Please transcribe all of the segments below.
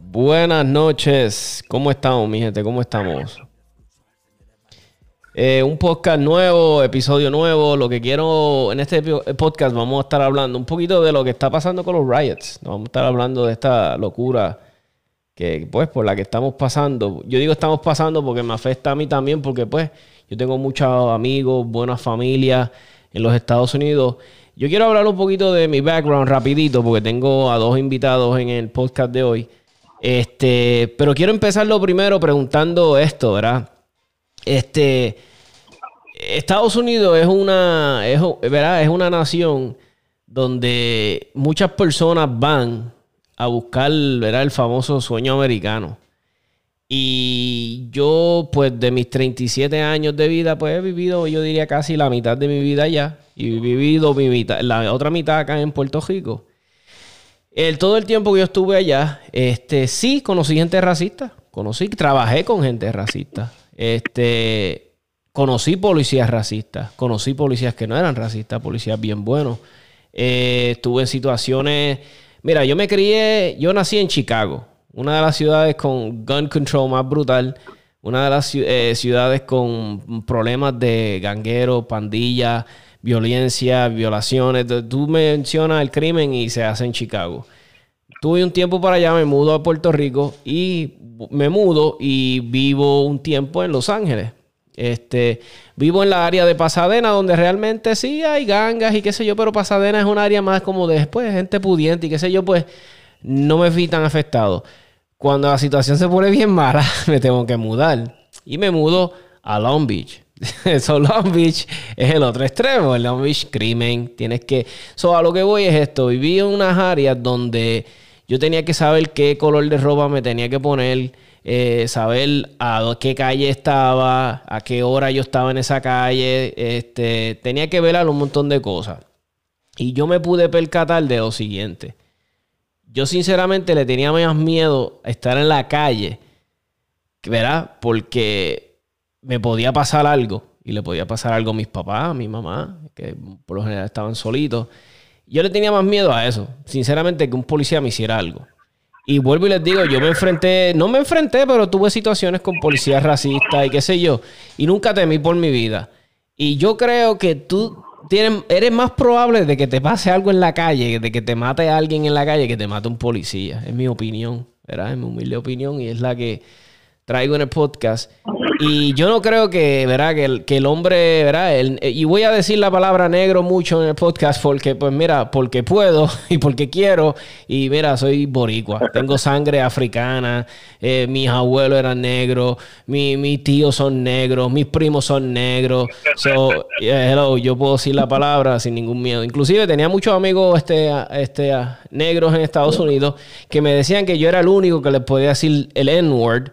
Buenas noches, ¿cómo estamos mi gente? ¿Cómo estamos? Eh, un podcast nuevo, episodio nuevo. Lo que quiero en este podcast vamos a estar hablando un poquito de lo que está pasando con los riots. Vamos a estar hablando de esta locura que pues por la que estamos pasando. Yo digo estamos pasando porque me afecta a mí también porque pues yo tengo muchos amigos, buenas familias en los Estados Unidos. Yo quiero hablar un poquito de mi background rapidito porque tengo a dos invitados en el podcast de hoy. Este, pero quiero empezar lo primero preguntando esto, ¿verdad? Este, Estados Unidos es una, es, ¿verdad? es una nación donde muchas personas van a buscar ¿verdad? el famoso sueño americano. Y yo, pues de mis 37 años de vida, pues he vivido, yo diría casi la mitad de mi vida allá. Y he vivido mi mitad, la otra mitad acá en Puerto Rico. El, todo el tiempo que yo estuve allá, este, sí conocí gente racista. Conocí, trabajé con gente racista. Este, conocí policías racistas, conocí policías que no eran racistas, policías bien buenos. Eh, estuve en situaciones. Mira, yo me crié, yo nací en Chicago, una de las ciudades con gun control más brutal, una de las eh, ciudades con problemas de ganguero, pandilla, violencia, violaciones. Tú mencionas el crimen y se hace en Chicago. Tuve un tiempo para allá, me mudo a Puerto Rico y me mudo y vivo un tiempo en Los Ángeles. Este, vivo en la área de Pasadena, donde realmente sí hay gangas y qué sé yo, pero Pasadena es un área más como de después, gente pudiente y qué sé yo, pues no me fui tan afectado. Cuando la situación se pone bien mala, me tengo que mudar. Y me mudo a Long Beach. Eso, Long Beach es el otro extremo. El Long Beach, crimen. Tienes que. So, a lo que voy es esto. Viví en unas áreas donde yo tenía que saber qué color de ropa me tenía que poner, eh, saber a qué calle estaba, a qué hora yo estaba en esa calle. Este, tenía que ver un montón de cosas. Y yo me pude percatar de lo siguiente. Yo sinceramente le tenía más miedo a estar en la calle, ¿verdad? Porque me podía pasar algo. Y le podía pasar algo a mis papás, a mi mamá, que por lo general estaban solitos. Yo le tenía más miedo a eso, sinceramente, que un policía me hiciera algo. Y vuelvo y les digo, yo me enfrenté, no me enfrenté, pero tuve situaciones con policías racistas y qué sé yo. Y nunca temí por mi vida. Y yo creo que tú tienes, eres más probable de que te pase algo en la calle, de que te mate a alguien en la calle, que te mate un policía. Es mi opinión, ¿verdad? Es mi humilde opinión y es la que traigo en el podcast. Y yo no creo que, ¿verdad? Que el, que el hombre, ¿verdad? y voy a decir la palabra negro mucho en el podcast porque, pues mira, porque puedo y porque quiero. Y mira, soy boricua. Tengo sangre africana. Eh, mis abuelos eran negros. Mi, mis tíos son negros. Mis primos son negros. So, hello, yo puedo decir la palabra sin ningún miedo. Inclusive tenía muchos amigos este, este, negros en Estados Unidos que me decían que yo era el único que les podía decir el N-word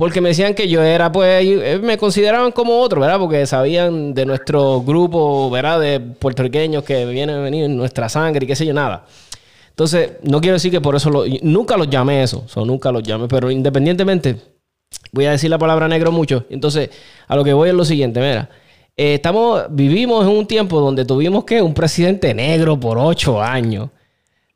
porque me decían que yo era, pues, eh, me consideraban como otro, ¿verdad? Porque sabían de nuestro grupo, ¿verdad? De puertorriqueños que vienen a venir en nuestra sangre y qué sé yo, nada. Entonces, no quiero decir que por eso nunca los llamé eso, o nunca los llamé, pero independientemente, voy a decir la palabra negro mucho. Entonces, a lo que voy es lo siguiente, mira. Eh, estamos, vivimos en un tiempo donde tuvimos que un presidente negro por ocho años.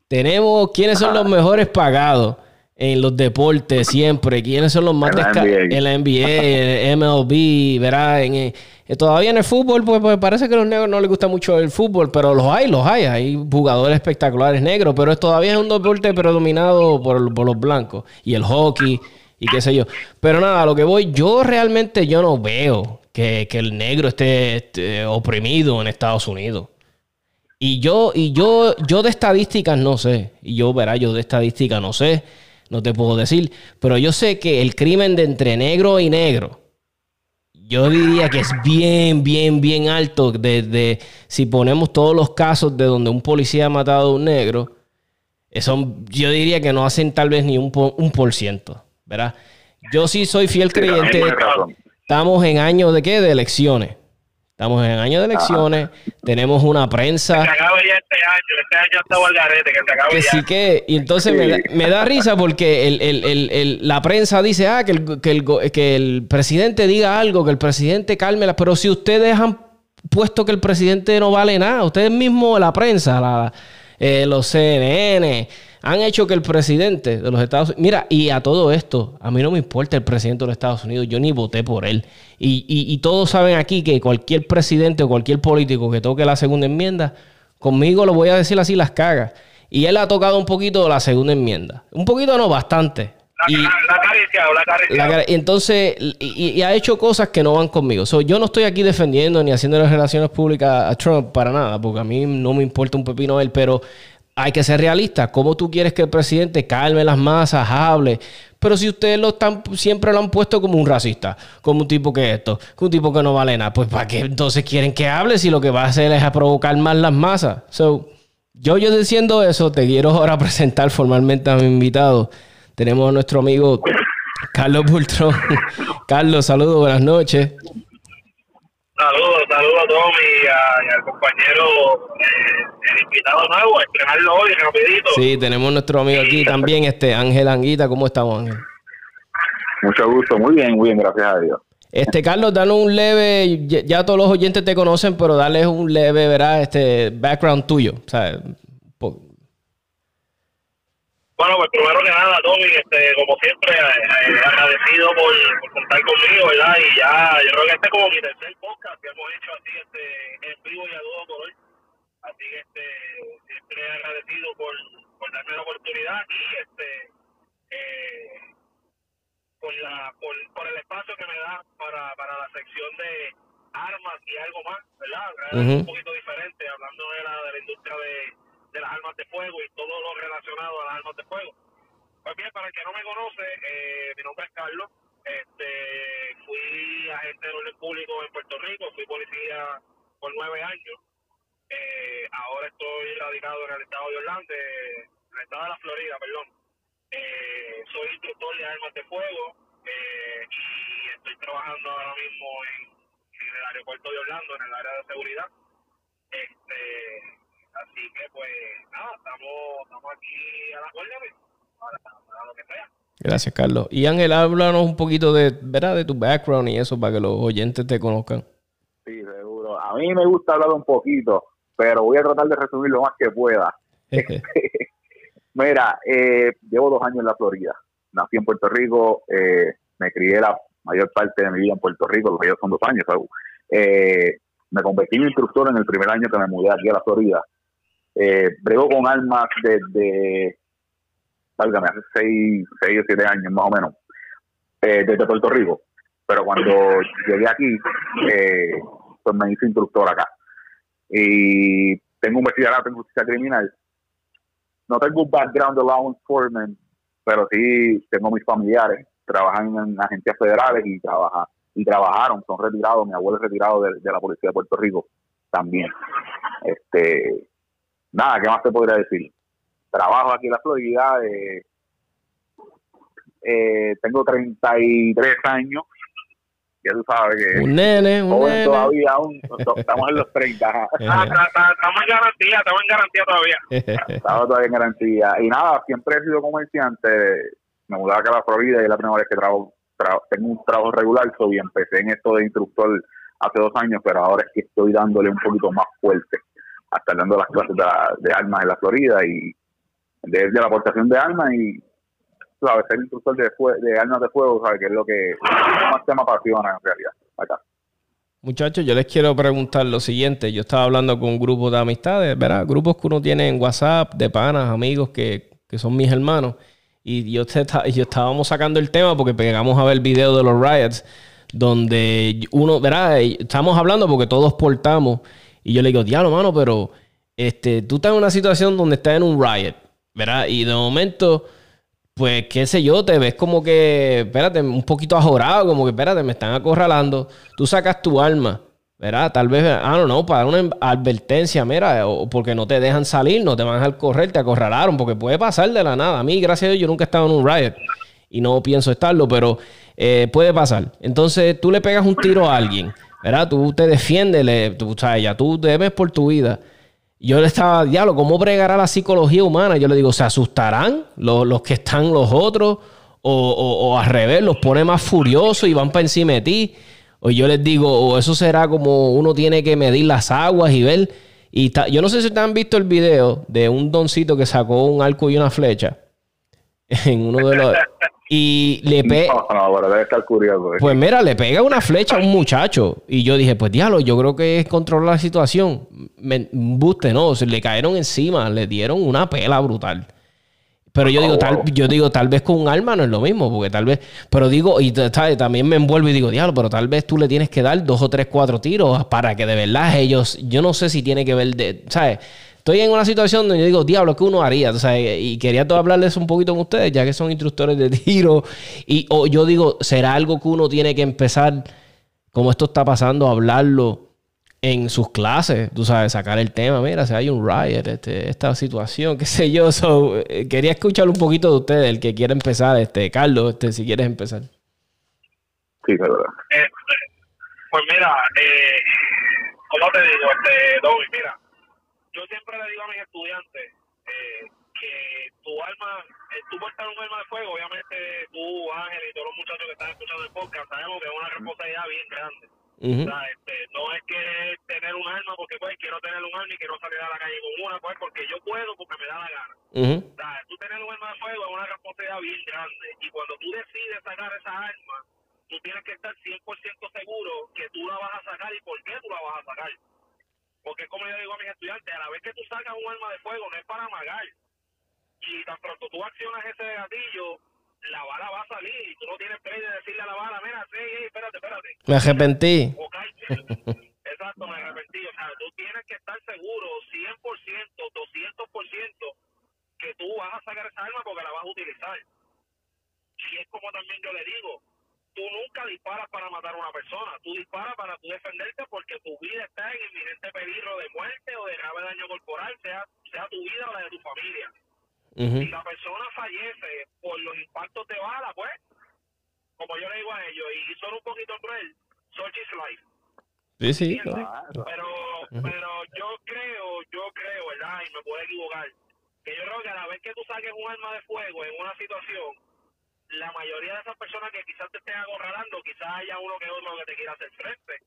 Tenemos quiénes son los mejores pagados en los deportes siempre. ¿Quiénes son los más En la NBA, en MLB, ¿verdad? En, eh, todavía en el fútbol, pues, pues, parece que a los negros no les gusta mucho el fútbol, pero los hay, los hay. Hay jugadores espectaculares negros, pero es, todavía es un deporte predominado por, por, los blancos. Y el hockey y qué sé yo. Pero nada, a lo que voy, yo realmente yo no veo que, que el negro esté, esté oprimido en Estados Unidos. Y yo, y yo, yo de estadísticas no sé. Y yo, verá, yo de estadísticas no sé no te puedo decir. Pero yo sé que el crimen de entre negro y negro, yo diría que es bien, bien, bien alto. Desde si ponemos todos los casos de donde un policía ha matado a un negro, eso, yo diría que no hacen tal vez ni un, un por ciento, ¿verdad? Yo sí soy fiel creyente. Estamos en años de qué? De elecciones. Estamos en año de elecciones, tenemos una prensa. Que se acabe ya este año, este año está el garete, que se acabe que ya. sí que, y entonces me, da, me, da, risa porque el, el, el, la prensa dice, ah, que el, que, el, que el presidente diga algo, que el presidente calme, pero si ustedes han puesto que el presidente no vale nada. Ustedes mismos, la prensa, la, eh, los CNN, han hecho que el presidente de los Estados Unidos... Mira, y a todo esto, a mí no me importa el presidente de los Estados Unidos, yo ni voté por él. Y, y todos saben aquí que cualquier presidente o cualquier político que toque la segunda enmienda, conmigo lo voy a decir así, las cagas. Y él ha tocado un poquito la segunda enmienda. Un poquito no, bastante. La, Y- la, la la entonces, y, y ha hecho cosas que no van conmigo. So, yo no estoy aquí defendiendo ni haciendo las relaciones públicas a Trump para nada, porque a mí no me importa un pepino él, pero hay que ser realista. ¿Cómo tú quieres que el presidente calme las masas, hable? Pero si ustedes lo están, siempre lo han puesto como un racista, como un tipo que esto, que un tipo que no vale nada, pues ¿para qué entonces quieren que hable si lo que va a hacer es a provocar más las masas? So, yo, yo diciendo eso, te quiero ahora presentar formalmente a mi invitado. Tenemos a nuestro amigo Carlos Bultrón. Carlos, saludos, buenas noches. Saludos, saludos a Tommy y, a- y al compañero, eh, el invitado nuevo, estrenarlo hoy rapidito. Sí, tenemos nuestro amigo aquí también, este Ángel Anguita. ¿Cómo estamos, Ángel? Mucho gusto, muy bien, muy bien, gracias a Dios. Este, Carlos, danos un leve, ya, ya todos los oyentes te conocen, pero dale un leve, ¿verdad? Este background tuyo. O sea, po- Bueno, pues primero que nada, Tommy, este, como siempre, eh, eh, agradecido por, por contar conmigo, ¿verdad? Y ya, yo creo que este es como mi tercer podcast que hemos hecho así, este, en vivo y a todo color. Así que, este, siempre agradecido por, por darme la oportunidad y, este, eh, por, la, por, por el espacio que me da para, para la sección de armas y algo más, ¿verdad? Un poquito diferente, hablando de la, de la industria de, de las armas de fuego y todo lo relacionado a las armas de fuego. Pues bien, para el que no me conoce, eh, mi nombre es Carlos. Este, fui agente de orden público en Puerto Rico, fui policía por nueve años. Eh, ahora estoy radicado en el estado de Orlando, en el estado de la Florida, perdón. Eh, soy instructor de armas de fuego eh, y estoy trabajando ahora mismo en, en el aeropuerto de Orlando, en el área de seguridad. Este, así que pues nada, estamos, estamos aquí a las órdenes para, para lo que sea. gracias, Carlos. Y Ángel, háblanos un poquito de, ¿verdad? De tu background y eso para que los oyentes te conozcan. Sí, seguro. A mí me gusta hablar un poquito, pero voy a tratar de resumir lo más que pueda. Mira, eh, llevo dos años en la Florida. Nací en Puerto Rico, eh, me crié la mayor parte de mi vida en Puerto Rico, los que son dos años. Eh, me convertí en instructor en el primer año que me mudé aquí a la Florida. Eh, brego con armas desde, válgame, hace seis, seis o siete años más o menos, eh, desde Puerto Rico. Pero cuando llegué aquí, eh, pues me hice instructor acá. Y tengo un bachillerato en justicia criminal. No tengo un background de law enforcement, pero sí tengo mis familiares, trabajan en agencias federales y trabaja, y trabajaron, son retirados, mi abuelo es retirado de la policía de Puerto Rico también. Este, nada, ¿qué más te podría decir? Trabajo aquí en la Florida, eh, eh, tengo 33 años, ya tú sabes que un nene, un joven nene. todavía aún, estamos en los 30, ajá. Ah, ta- ta- estamos en garantía, estamos en garantía todavía. estaba todavía en garantía. Y nada, siempre he sido comerciante, me mudé acá a la Florida y es la primera vez que trabajo, tra- tengo un trabajo regular, so, y empecé en esto de instructor hace dos años, pero ahora es que estoy dándole un poquito más fuerte, hasta dando las clases de, armas en la Florida y de, la aportación de armas y sabes, ser instructor de, armas de fuego, sabes que es lo que más se me apasiona en realidad acá. Muchachos, yo les quiero preguntar lo siguiente. Yo estaba hablando con un grupo de amistades, ¿verdad? Grupos que uno tiene en WhatsApp, de panas, amigos que, que son mis hermanos. Y yo, te- yo estábamos sacando el tema porque pegamos a ver el video de los riots, donde uno, ¿verdad? Estamos hablando porque todos portamos. Y yo le digo, diablo, mano, pero este, tú estás en una situación donde estás en un riot, ¿verdad? Y de momento pues qué sé yo, te ves como que, espérate, un poquito ajorado, como que, espérate, me están acorralando. Tú sacas tu arma, ¿verdad? Tal vez, ah, no, no, para una advertencia, mira, o porque no te dejan salir, no te van a correr, te acorralaron, porque puede pasar de la nada. A mí, gracias a Dios, yo nunca he estado en un riot y no pienso estarlo, pero eh, puede pasar. Entonces, tú le pegas un tiro a alguien, ¿verdad? Tú te defiendes, tú, sabes, ya tú debes por tu vida. Yo le estaba, diablo, ¿cómo bregará la psicología humana? Yo le digo, ¿se asustarán los, los que están los otros? O, o- al revés, los pone más furiosos y van para encima de ti. O yo les digo, o eso será como uno tiene que medir las aguas y ver. Y yo no sé si te han visto el video de un doncito que sacó un arco y una flecha en uno de los. Y le pega. Pues mira, le pega una flecha a un muchacho. Y yo dije, pues diablo, yo creo que es controlar la situación. Me, buste, no, se le cayeron encima, le dieron una pela brutal. Pero yo digo, tal, yo digo, tal vez con un arma no es lo mismo, porque tal vez, pero digo, y también me envuelvo y digo, diablo, pero tal vez tú le tienes que dar dos o tres, cuatro tiros para que de verdad ellos, yo no sé si tiene que ver de, ¿sabes? Estoy en una situación donde yo digo, diablo, ¿qué uno haría? O sea, y quería hablarles un poquito con ustedes, ya que son instructores de tiro, y o yo digo, ¿será algo que uno tiene que empezar, como esto está pasando, a hablarlo en sus clases, tú sabes, sacar el tema, mira, si hay un riot, este, esta situación, qué sé yo. Eh, quería escuchar un poquito de ustedes, el que quiera empezar, este, Carlos, este, si quieres empezar. Sí, verdad. Eh, pues mira, eh, como te digo, este, Dobby, mira, yo siempre le digo a mis estudiantes eh, que tu alma, tú portar un arma de fuego, obviamente tú, Ángel y todos los muchachos que están escuchando el podcast, sabemos que es una responsabilidad bien grande este, no es que tener un arma porque pues quiero tener un arma y quiero salir a la calle con una, pues porque yo puedo, porque me da la gana. tú tener un arma de fuego es una responsabilidad bien grande y cuando tú decides sacar esa arma, tú tienes que estar 100% seguro que tú la vas a sacar y por qué tú la vas a sacar. Porque como yo digo a mis estudiantes, a la vez que tú sacas un arma de fuego no es para amagar. Y tan pronto tú accionas ese gatillo, la bala va a salir y tú no tienes que decirle a la bala, mira, sí, espérate, espérate. Me arrepentí. Exacto, me arrepentí. O sea, tú tienes que estar seguro 100%, 200% que tú vas a sacar esa arma porque la vas a utilizar. Y es como también yo le digo, tú nunca disparas para matar a una persona, tú disparas para tú defenderte porque tu vida está en inminente peligro de muerte o de grave daño corporal, sea, sea tu vida o la de tu familia. Si la persona fallece por los impactos de bala, pues, como yo le digo a ellos, y son un poquito cruel, such is life. Sí, sí. Pero, pero yo creo, yo creo, ¿verdad? Y me puedo equivocar, que yo creo que a la vez que tú saques un arma de fuego en una situación, la mayoría de esas personas que quizás te estén acorralando, quizás haya uno que otro que te quiera hacer frente.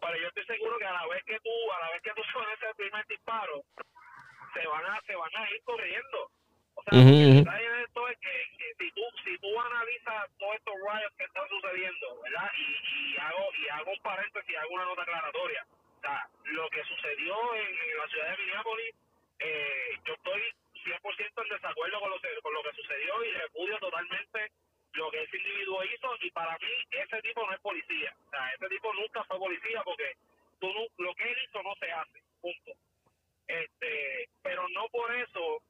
Pero yo estoy seguro que a la vez que tú, a la vez que tú son ese primer disparo, se van a, se van a ir corriendo o sea, el detalle de esto es que, si tú si tú analizas todos estos riots que están sucediendo, ¿verdad? Y, y hago y hago un paréntesis, hago una nota aclaratoria. O sea, lo que sucedió en, la ciudad de Minneapolis, eh, yo estoy 100% en desacuerdo con lo, con lo que sucedió y repudio totalmente lo que ese individuo hizo y para mí ese tipo no es policía. O sea, ese tipo nunca fue policía porque tú lo que él hizo no se hace, punto. Este, pero no por eso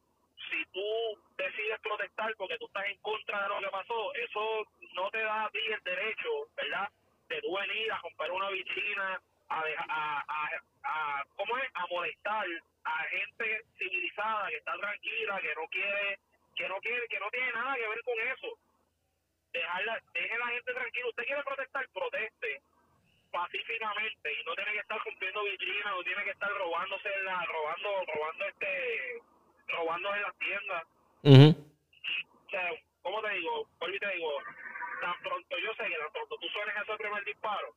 si tú decides protestar porque tú estás en contra de lo que pasó, eso no te da a ti el derecho, ¿verdad? De tú venir a romper una vitrina, a, a, a, a, ¿cómo es? A molestar a gente civilizada que está tranquila, que no quiere, que no quiere, que no tiene nada que ver con eso. Dejarla, deje la gente tranquila. Usted quiere protestar, proteste pacíficamente y no tiene que estar rompiendo vitrinas, no tiene que estar robándose la, robando, robando este robando en las tiendas. O sea, ¿cómo te digo? Vuelvo te digo, tan pronto yo sé que tan pronto tú suenes ese primer disparo,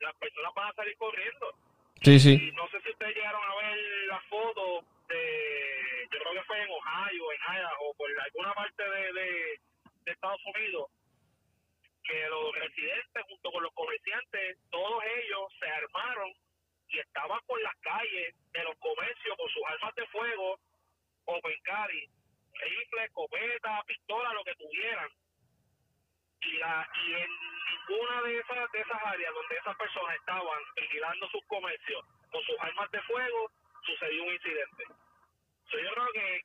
las personas van a salir corriendo. Sí, sí. Y no sé si ustedes llegaron a ver la foto de, yo creo que fue en Ohio, en o por alguna parte de, de, de Estados Unidos, que los residentes junto con los comerciantes, todos ellos se armaron y estaban por las calles de los comercios con sus armas de fuego open carry, rifle, escopeta, pistola, lo que tuvieran. Y, la, y en ninguna de esas, de esas áreas donde esas personas estaban vigilando sus comercios con sus armas de fuego, sucedió un incidente. yo creo que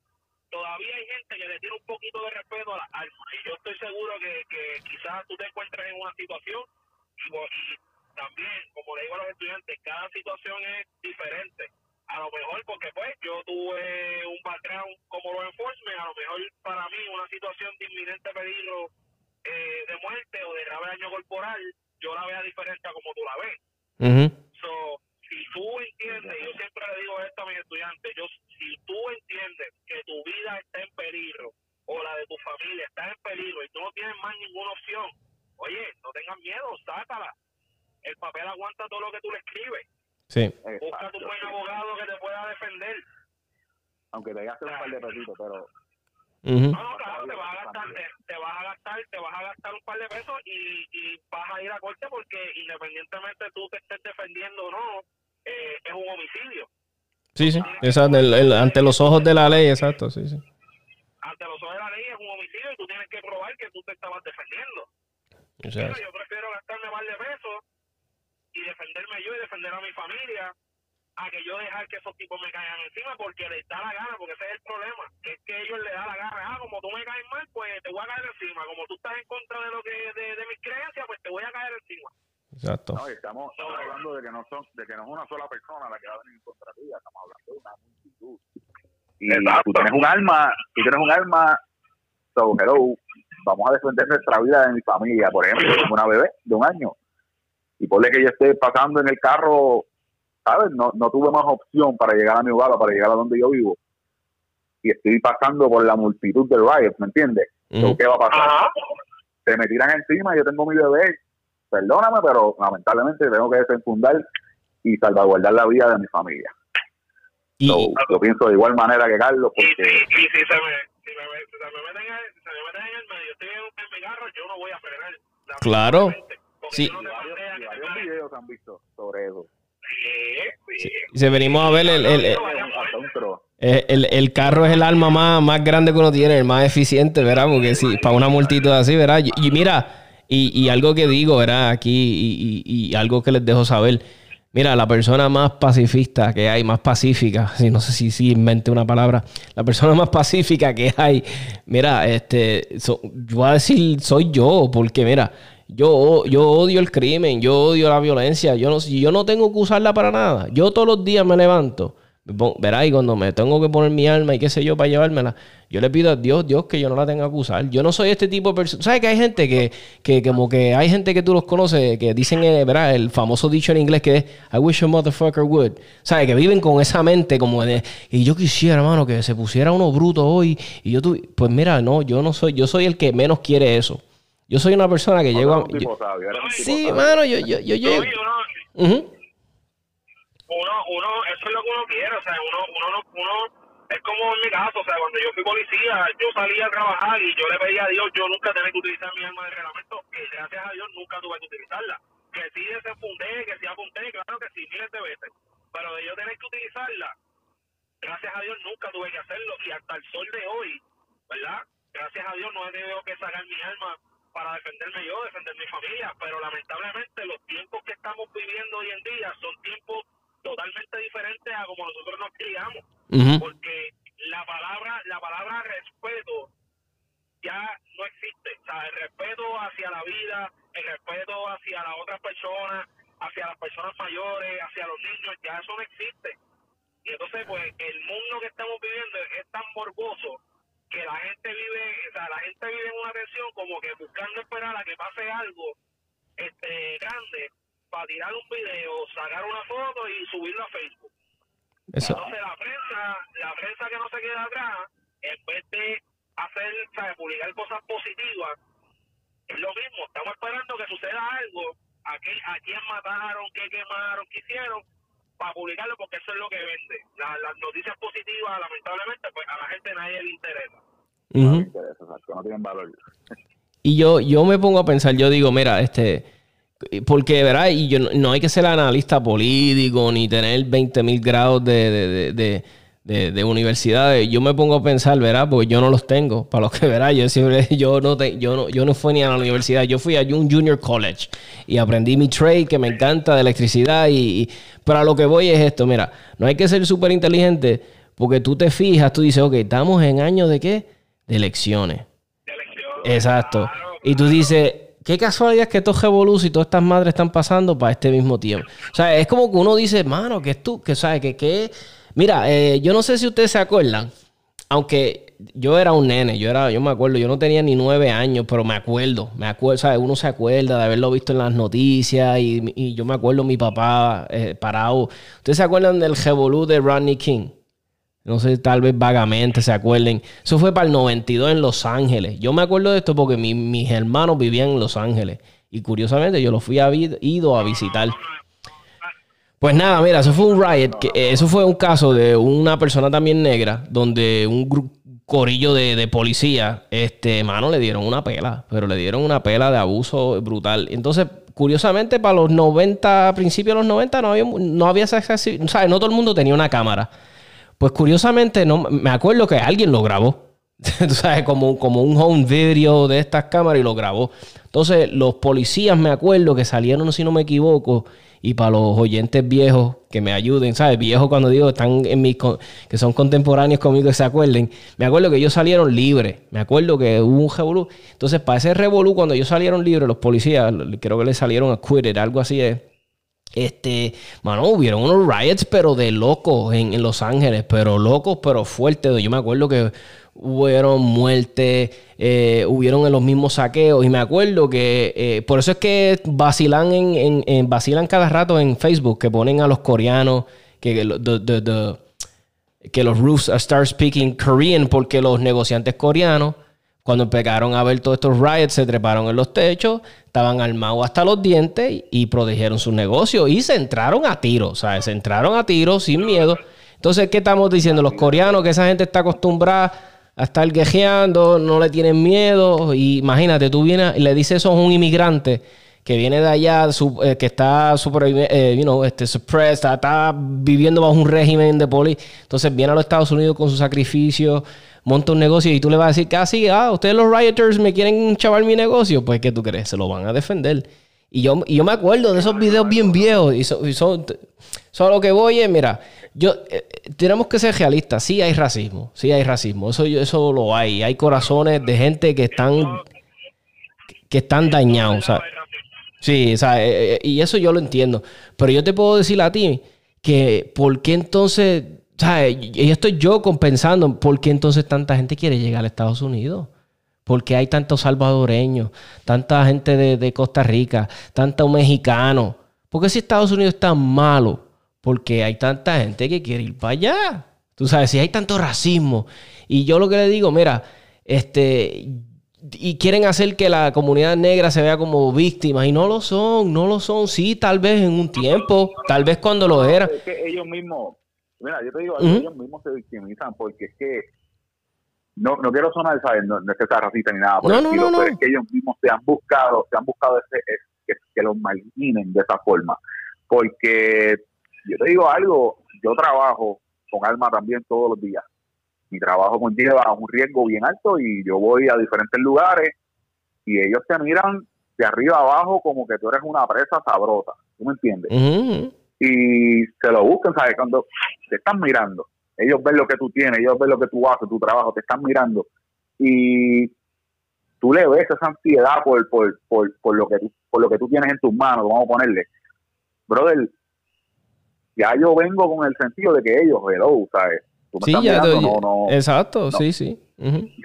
todavía hay gente que le tiene un poquito de respeto a las armas. Y yo estoy seguro que, que quizás tú te encuentres en una situación y, y también, como le digo a los estudiantes, cada situación es diferente a lo mejor porque pues yo tuve un background como law enforcement, a lo mejor para mí una situación de inminente peligro eh, de muerte o de grave daño corporal, yo la vea diferente a como tú la ves. so, si tú entiendes, yo siempre le digo esto a mis estudiantes, yo, si tú entiendes que tu vida está en peligro o la de tu familia está en peligro y tú no tienes más ninguna opción, oye, no tengas miedo, sácala el papel aguanta todo lo que tú le escribes. Sí. Busca tu buen abogado que te pueda defender. Aunque te gastes un par de pesitos, pero. No, no, claro, te vas a gastar, te, te vas a gastar, te vas a gastar un par de pesos y, y vas a ir a corte porque independientemente tú te estés defendiendo o no, es un homicidio. Sí, sí. El- el- ante los ojos de la ley, exacto. Sí, sí. Ante los ojos de la ley es un homicidio y tú tienes que probar que tú te estabas defendiendo. O sea, Pero yo prefiero gastarme par de pesos y defenderme yo y defender a mi familia a que yo dejar que esos tipos me caigan encima porque les da la gana, porque ese es el problema, que es que ellos les da la gana, ah, como tú me caes mal, pues te voy a caer encima, como tú estás en contra de lo que de, de mis creencias, pues te voy a caer encima. Exacto. no, estamos, estamos hablando de que no son, de que no es una sola persona la que va a venir contra ti, estamos hablando de una multitud. Y Exacto. tú tienes un arma, tú tienes un arma, so hello, vamos a defender nuestra vida de mi familia, por ejemplo, como una bebé de un año. Y ponle que yo esté pasando en el carro, ¿sabes? No, no tuve más opción para llegar a mi hogar, para llegar a donde yo vivo. Y estoy pasando por la multitud de riots, ¿me entiendes? Ujú. ¿Qué va a pasar? Ajá. se me tiran encima, yo tengo mi bebé, perdóname, pero lamentablemente tengo que desenfundar y salvaguardar la vida de mi familia. Y, So, yo pienso de igual manera que Carlos, Y, porque si, y si, se me, si, me, si se me meten en, si se me meten en el medio, estoy en, mi carro, yo no voy a frenar. Claro. Sí. yo no y te varios, mandé a y que te varios paren. videos han visto sobre eso. Sí, sí. y se venimos a ver el, el, el, el- el carro es el arma más, más grande que uno tiene, el más eficiente, ¿verdad? Porque si para una multitud así, ¿verdad? Y, y mira, y, y algo que digo, ¿verdad? Aquí, y, y- y algo que les dejo saber. Mira, la persona más pacifista que hay, más pacífica, si no sé si, si inventé una palabra, la persona más pacífica que hay, mira, este, so- yo voy a decir, soy yo, porque mira, yo, yo odio el crimen, yo odio la violencia, yo no, yo no tengo que usarla para nada. Yo todos los días me levanto, verá, y cuando me tengo que poner mi alma y qué sé yo para llevármela, yo le pido a Dios, Dios, que yo no la tenga que usar. Yo no soy este tipo de persona. ¿Sabes que hay gente que, que como que hay gente que tú los conoces que dicen, eh, verá, el famoso dicho en inglés que es I wish a motherfucker would. ¿Sabes? Que viven con esa mente como de, y yo quisiera, hermano, que se pusiera uno bruto hoy y yo tu pues mira, no, yo no soy, yo soy el que menos quiere eso. Yo soy una persona que llego a... Tipo sabio, Sí, sabio. mano, yo, yo, yo, yo-. Uno, uno, eso es lo que uno quiere, o sea, uno, uno, no- uno, es como en mi caso, o sea, cuando yo fui policía, yo salía a trabajar y yo le pedía a Dios, yo nunca tenía que utilizar mi arma de reglamento, que gracias a Dios nunca tuve que utilizarla. Que sí desenfundé, que sí apunté, claro que sí, miles de veces, pero de yo tener que utilizarla, gracias a Dios nunca tuve que hacerlo y hasta el sol de hoy, ¿verdad? Gracias a Dios no he tenido que sacar mi arma para defenderme yo, defender mi familia, pero lamentablemente los tiempos que estamos viviendo hoy en día son tiempos totalmente diferentes a como nosotros nos criamos, porque la palabra, la palabra respeto ya no existe, o sea, el respeto hacia la vida, el respeto hacia las otras personas, hacia las personas mayores, hacia los niños, ya eso no existe. Y entonces, pues, el mundo que estamos viviendo es tan morboso que la gente vive, o sea, la gente vive en una tensión como que buscando esperar a que pase algo este grande para tirar un video, sacar una foto y subirlo a Facebook. Eso. Entonces la prensa, la prensa que no se queda atrás, en vez de hacer, ¿sabes? publicar cosas positivas, es lo mismo, estamos esperando que suceda algo, a, qué, a quién mataron, qué quemaron, qué hicieron, para publicarlo porque eso es lo que vende. La- las noticias positivas, lamentablemente, pues a la gente nadie le interesa. No Ujú. me interesa, no tienen valor. Y yo, yo me pongo a pensar, yo digo, mira, este, porque, ¿verdad? Y yo no, no hay que ser analista político ni tener 20 mil grados de, de, de, de, de- de universidades. Yo me pongo a pensar, ¿verdad? Porque yo no los tengo. Para los que, ¿verdad? Yo siempre, yo no, te- yo no, yo no fui ni a la universidad. Yo fui a un junior college y aprendí mi trade que me encanta de electricidad. Y, y- pero a lo que voy es esto, mira, no hay que ser súper inteligente porque tú te fijas, tú dices, ok, estamos en años de qué? De elecciones. De elección. Exacto. Claro, Y tú dices, qué casualidad que estos revolus y todas estas madres están pasando para este mismo tiempo. O sea, es como que uno dice, mano, que es tú, que sabes, que, que... Mira, eh, yo no sé si ustedes se acuerdan, aunque yo era un nene, yo era, yo me acuerdo, yo no tenía ni nueve años, pero me acuerdo, me acuerdo, ¿sabes? Uno se acuerda de haberlo visto en las noticias y, y yo me acuerdo mi papá eh, parado. ¿Ustedes se acuerdan del revolú de Rodney King? No sé, tal vez vagamente se acuerden. Eso fue para el 92 en Los Ángeles. Yo me acuerdo de esto porque mi- mis hermanos vivían en Los Ángeles. Y curiosamente yo lo fui a ido a visitar. Pues nada, mira, eso fue un riot, que, eh, eso fue un caso de una persona también negra, donde un corillo de, policía, este, mano, le dieron una pela, pero le dieron una pela de abuso brutal. Entonces, curiosamente, para los 90, principios de los 90, no había, no había esa ¿sabes? No todo el mundo tenía una cámara. Pues curiosamente, no, me acuerdo que alguien lo grabó. Tú sabes, como, como un home video de estas cámaras y lo grabó. Entonces, los policías, me acuerdo que salieron, si no me equivoco, y para los oyentes viejos que me ayuden, ¿sabes? Viejos cuando digo están en mis que son contemporáneos conmigo que se acuerden. Me acuerdo que ellos salieron libres. Me acuerdo que hubo un revolú. Entonces, para ese revolú, cuando ellos salieron libres, los policías, creo que les salieron acquitted, algo así es. Este, mano, hubieron unos riots, pero de locos en, en Los Ángeles, pero locos, pero fuertes. Yo me acuerdo que hubieron muertes, eh, hubieron en los mismos saqueos. Y me acuerdo que eh, por eso es que vacilan en, en, vacilan cada rato en Facebook, que ponen a los coreanos, que, que los roofs start speaking Korean, porque los negociantes coreanos, cuando empezaron a ver todos estos riots, se treparon en los techos, estaban armados hasta los dientes y protegieron sus negocios y se entraron a tiro, o sea, se entraron a tiro sin miedo. Entonces, ¿qué estamos diciendo? Los coreanos, que esa gente está acostumbrada a estar guejeando, no le tienen miedo. Y imagínate, tú vienes y le dices eso a un inmigrante que viene de allá, eh, que está super, eh, you know, este, suppressed, está, viviendo bajo un régimen de poli. Entonces viene a los Estados Unidos con su sacrificio, monta un negocio y tú le vas a decir casi, ah, ustedes los rioters me quieren chavar mi negocio. Pues, ¿qué tú crees? Se lo van a defender. Y yo, y yo me acuerdo de esos videos bien viejos. Y, son, solo que voy es, mira, yo, eh, tenemos que ser realistas. Sí hay racismo, sí hay racismo. Eso, eso lo hay. Hay corazones de gente que están, que están dañados. Sí, o sea, eh, eh, y eso yo lo entiendo. Pero yo te puedo decir a ti que, ¿por qué entonces, Y estoy yo compensando, ¿por qué entonces tanta gente quiere llegar a Estados Unidos? Porque hay tantos salvadoreños, tanta gente de, Costa Rica, tantos mexicanos. ¿Por qué si Estados Unidos es tan malo? Porque hay tanta gente que quiere ir para allá. Tú sabes, si hay tanto racismo. Y yo lo que le digo, mira, este, y quieren hacer que la comunidad negra se vea como víctima y no lo son, no lo son. Sí, tal vez en un tiempo, tal vez cuando lo era. Es que ellos mismos, mira, yo te digo, ellos mismos se victimizan porque es que no, no quiero sonar, ¿sabes? No, es que sea racista ni nada por no, el estilo, pero es que ellos mismos se han buscado, se han buscado ese, que, que los marginen de esa forma. Porque yo te digo algo, yo trabajo con alma también todos los días. Mi trabajo conlleva un riesgo bien alto y yo voy a diferentes lugares y ellos te miran de arriba abajo como que tú eres una presa sabrosa, ¿tú me entiendes? Y se lo buscan, ¿sabes? Cuando te están mirando, ellos ven lo que tú tienes, ellos ven lo que tú haces, tu trabajo, te están mirando y tú le ves esa ansiedad por, por, por, por, lo que tú, por lo que tú tienes en tus manos, vamos a ponerle. Brother, ya yo vengo con el sentido de que ellos, hello, ¿sabes? Tú me sí, ya no, no, exacto, sí, sí.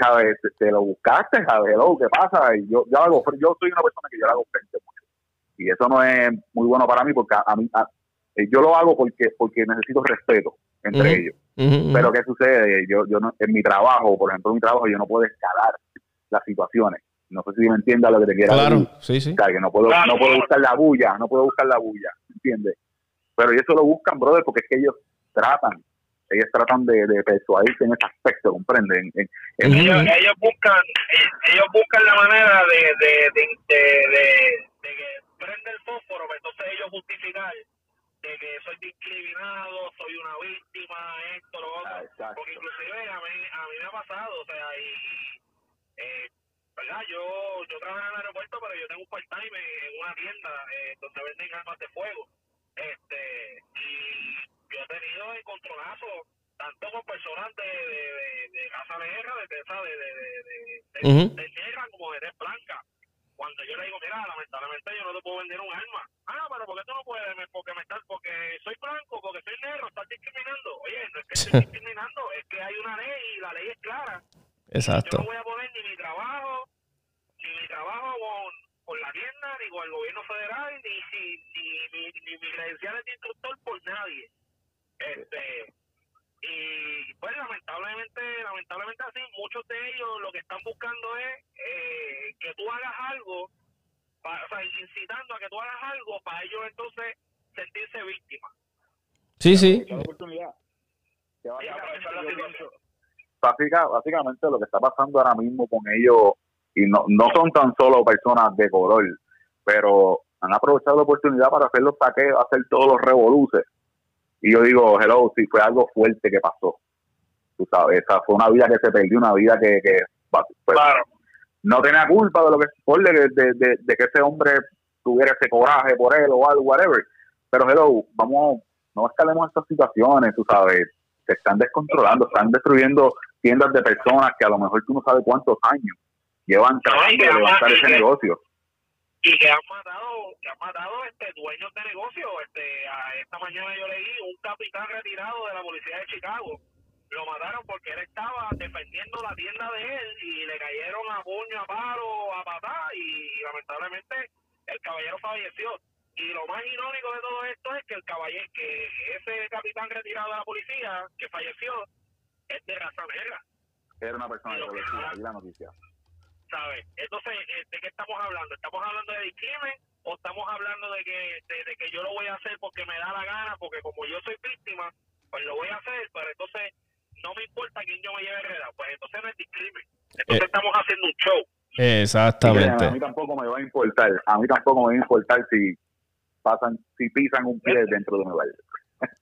¿Sabes? Te, lo buscaste, ¿sabes? Hello, ¿qué pasa? Y yo, yo, hago, yo soy una persona que yo le hago frente mucho. Y eso no es muy bueno para mí porque a, mí, eh, yo lo hago porque, porque necesito respeto entre ellos. Pero ¿qué sucede? Yo, yo no, en mi trabajo, por ejemplo, en mi trabajo, yo no puedo escalar las situaciones. No sé si me entiendes lo que te quiero decir. Claro, sí, sí. que no puedo, no puedo buscar la bulla, no puedo buscar la bulla, ¿entiendes? Pero ellos lo buscan, brother, porque es que ellos tratan, ellos tratan de, de persuadirse en ese aspecto, ¿comprenden? ellos, buscan ellos buscan la manera de, de, de, de, que prende el fósforo, pues entonces ellos justificar de que soy discriminado, soy una víctima, esto, lo otro. Ah, porque inclusive a mí, a mí me ha pasado, o sea, y, eh, ¿verdad? Yo, yo trabajo en el aeropuerto, pero yo tengo un part-time en una tienda eh, donde venden armas de fuego. Este, y yo he tenido encontronazos tanto con personas de, de, de, casa negra, de, de, de, de, negra como de tez blanca. Cuando yo le digo, mira, lamentablemente yo no te puedo vender un arma. Ah, pero ¿por qué tú no puedes? Porque me estás, porque soy blanco, porque soy negro, estás discriminando. Oye, no es que estoy discriminando, es que hay una ley y la ley es clara. Exacto. Yo no voy a poner ni mi trabajo, ni mi trabajo con con la tienda, ni con el gobierno federal, ni, ni, ni, ni, mis credenciales de instructor por nadie. Este, y pues lamentablemente, lamentablemente así, muchos de ellos lo que están buscando es eh, que tú hagas algo o sea, incitando a que tú hagas algo para ellos entonces sentirse víctimas. Sí, sí. básicamente lo que está pasando ahora mismo con ellos, y no, no son tan solo personas de color, pero han aprovechado la oportunidad para hacer los saqueos, hacer todos los revoluces. Y yo digo, hello, si fue algo fuerte que pasó. Tú sabes, esa fue una vida que se perdió, una vida que, que pues, no tenía culpa de lo que de, de, de, de, que ese hombre tuviera ese coraje por él o algo, whatever. Pero hello, vamos, no escalemos estas situaciones, tú sabes, se están descontrolando, están destruyendo tiendas de personas que a lo mejor tú no sabes cuántos años llevan tratando de levantar ese negocio y que han matado que han matado este dueños de negocio. Este a esta mañana yo leí un capitán retirado de la policía de Chicago. Lo mataron porque él estaba defendiendo la tienda de él y le cayeron a puño a paro a patá y lamentablemente el caballero falleció. Y lo más irónico de todo esto es que el caballero que ese capitán retirado de la policía que falleció es de raza negra. Era una persona de la noticia ¿sabes? Entonces, eh, ¿de qué estamos hablando? ¿Estamos hablando de discrimen o estamos hablando de que, de, que yo lo voy a hacer porque me da la gana, porque como yo soy víctima, pues lo voy a hacer, pero entonces no me importa quién yo me lleve hereda, pues entonces no es discrimen. Entonces eh, estamos haciendo un show. Exactamente. a mí tampoco me va a importar, a mí tampoco me va a importar si pasan, si pisan un pie dentro de un lugar.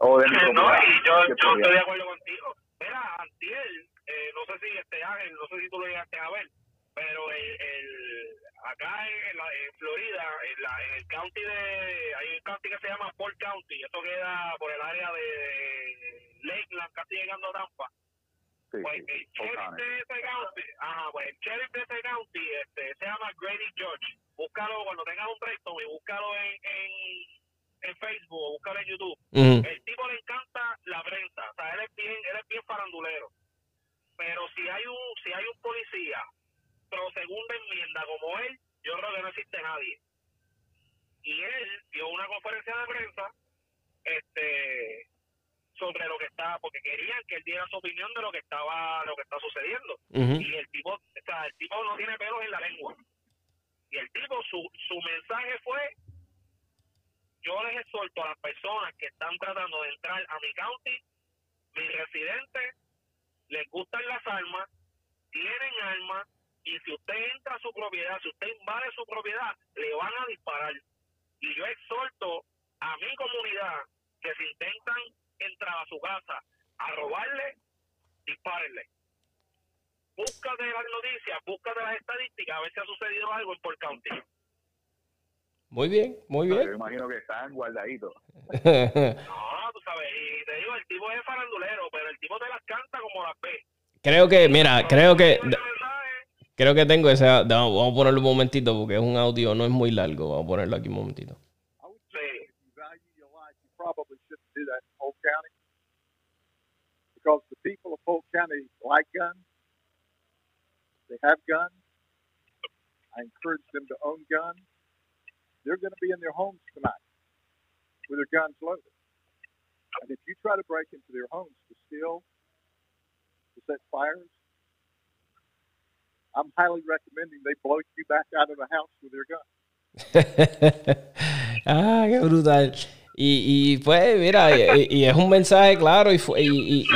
o de no, y yo, yo estoy de acuerdo contigo. Mira, Antiel, eh, no sé si este Ángel, no sé si tú lo llegaste a ver, pero el, el acá en, la, en Florida, en, la, en, el county de, hay un county que se llama Port County, eso queda por el área de Lakeland, casi llegando a Tampa. Sí, pues sí, el sheriff de ese county, ajá, pues el sheriff de ese county este, se llama Grady George. Búscalo cuando tengas un brainstorm y búscalo en, en, en Facebook o búscalo en YouTube. El tipo le encanta la prensa, o sea, él es bien, él es bien farandulero. Pero si hay un, si hay un policía segunda enmienda como él, yo creo que no existe nadie. Y él dio una conferencia de prensa este sobre lo que estaba, porque querían que él diera su opinión de lo que estaba, lo que está sucediendo. Y el tipo, o sea, el tipo no tiene pelos en la lengua. Y el tipo, su, su mensaje fue, yo les exhorto a las personas que están tratando de entrar a mi county, mis residentes, les gustan las armas, tienen armas, y si usted entra a su propiedad, si usted invade su propiedad, le van a disparar. Y yo exhorto a mi comunidad que si intentan entrar a su casa a robarle, dispárenle. Búscate las noticias, búscate las estadísticas, a ver si ha sucedido algo en Port County. Muy bien, muy bien. Yo imagino que están guardaditos. no, tú sabes, y te digo, el tipo es farandulero, pero el tipo te las canta como las ve. Creo que, mira, creo que... Creo que tengo ese. Vamos a ponerlo un momentito porque es un audio, no es muy largo. Vamos a ponerlo aquí un momentito. Because the people of Polk County like guns, they have guns. I encourage them to own guns. They're going to be in their homes tonight with their guns loaded. And if you try to break into their homes to steal, to set fires, I'm highly recommending they blow you back out of the house with their gun. ah, qué brutal. Y, y pues, mira, y, y, es un mensaje claro y, y, y,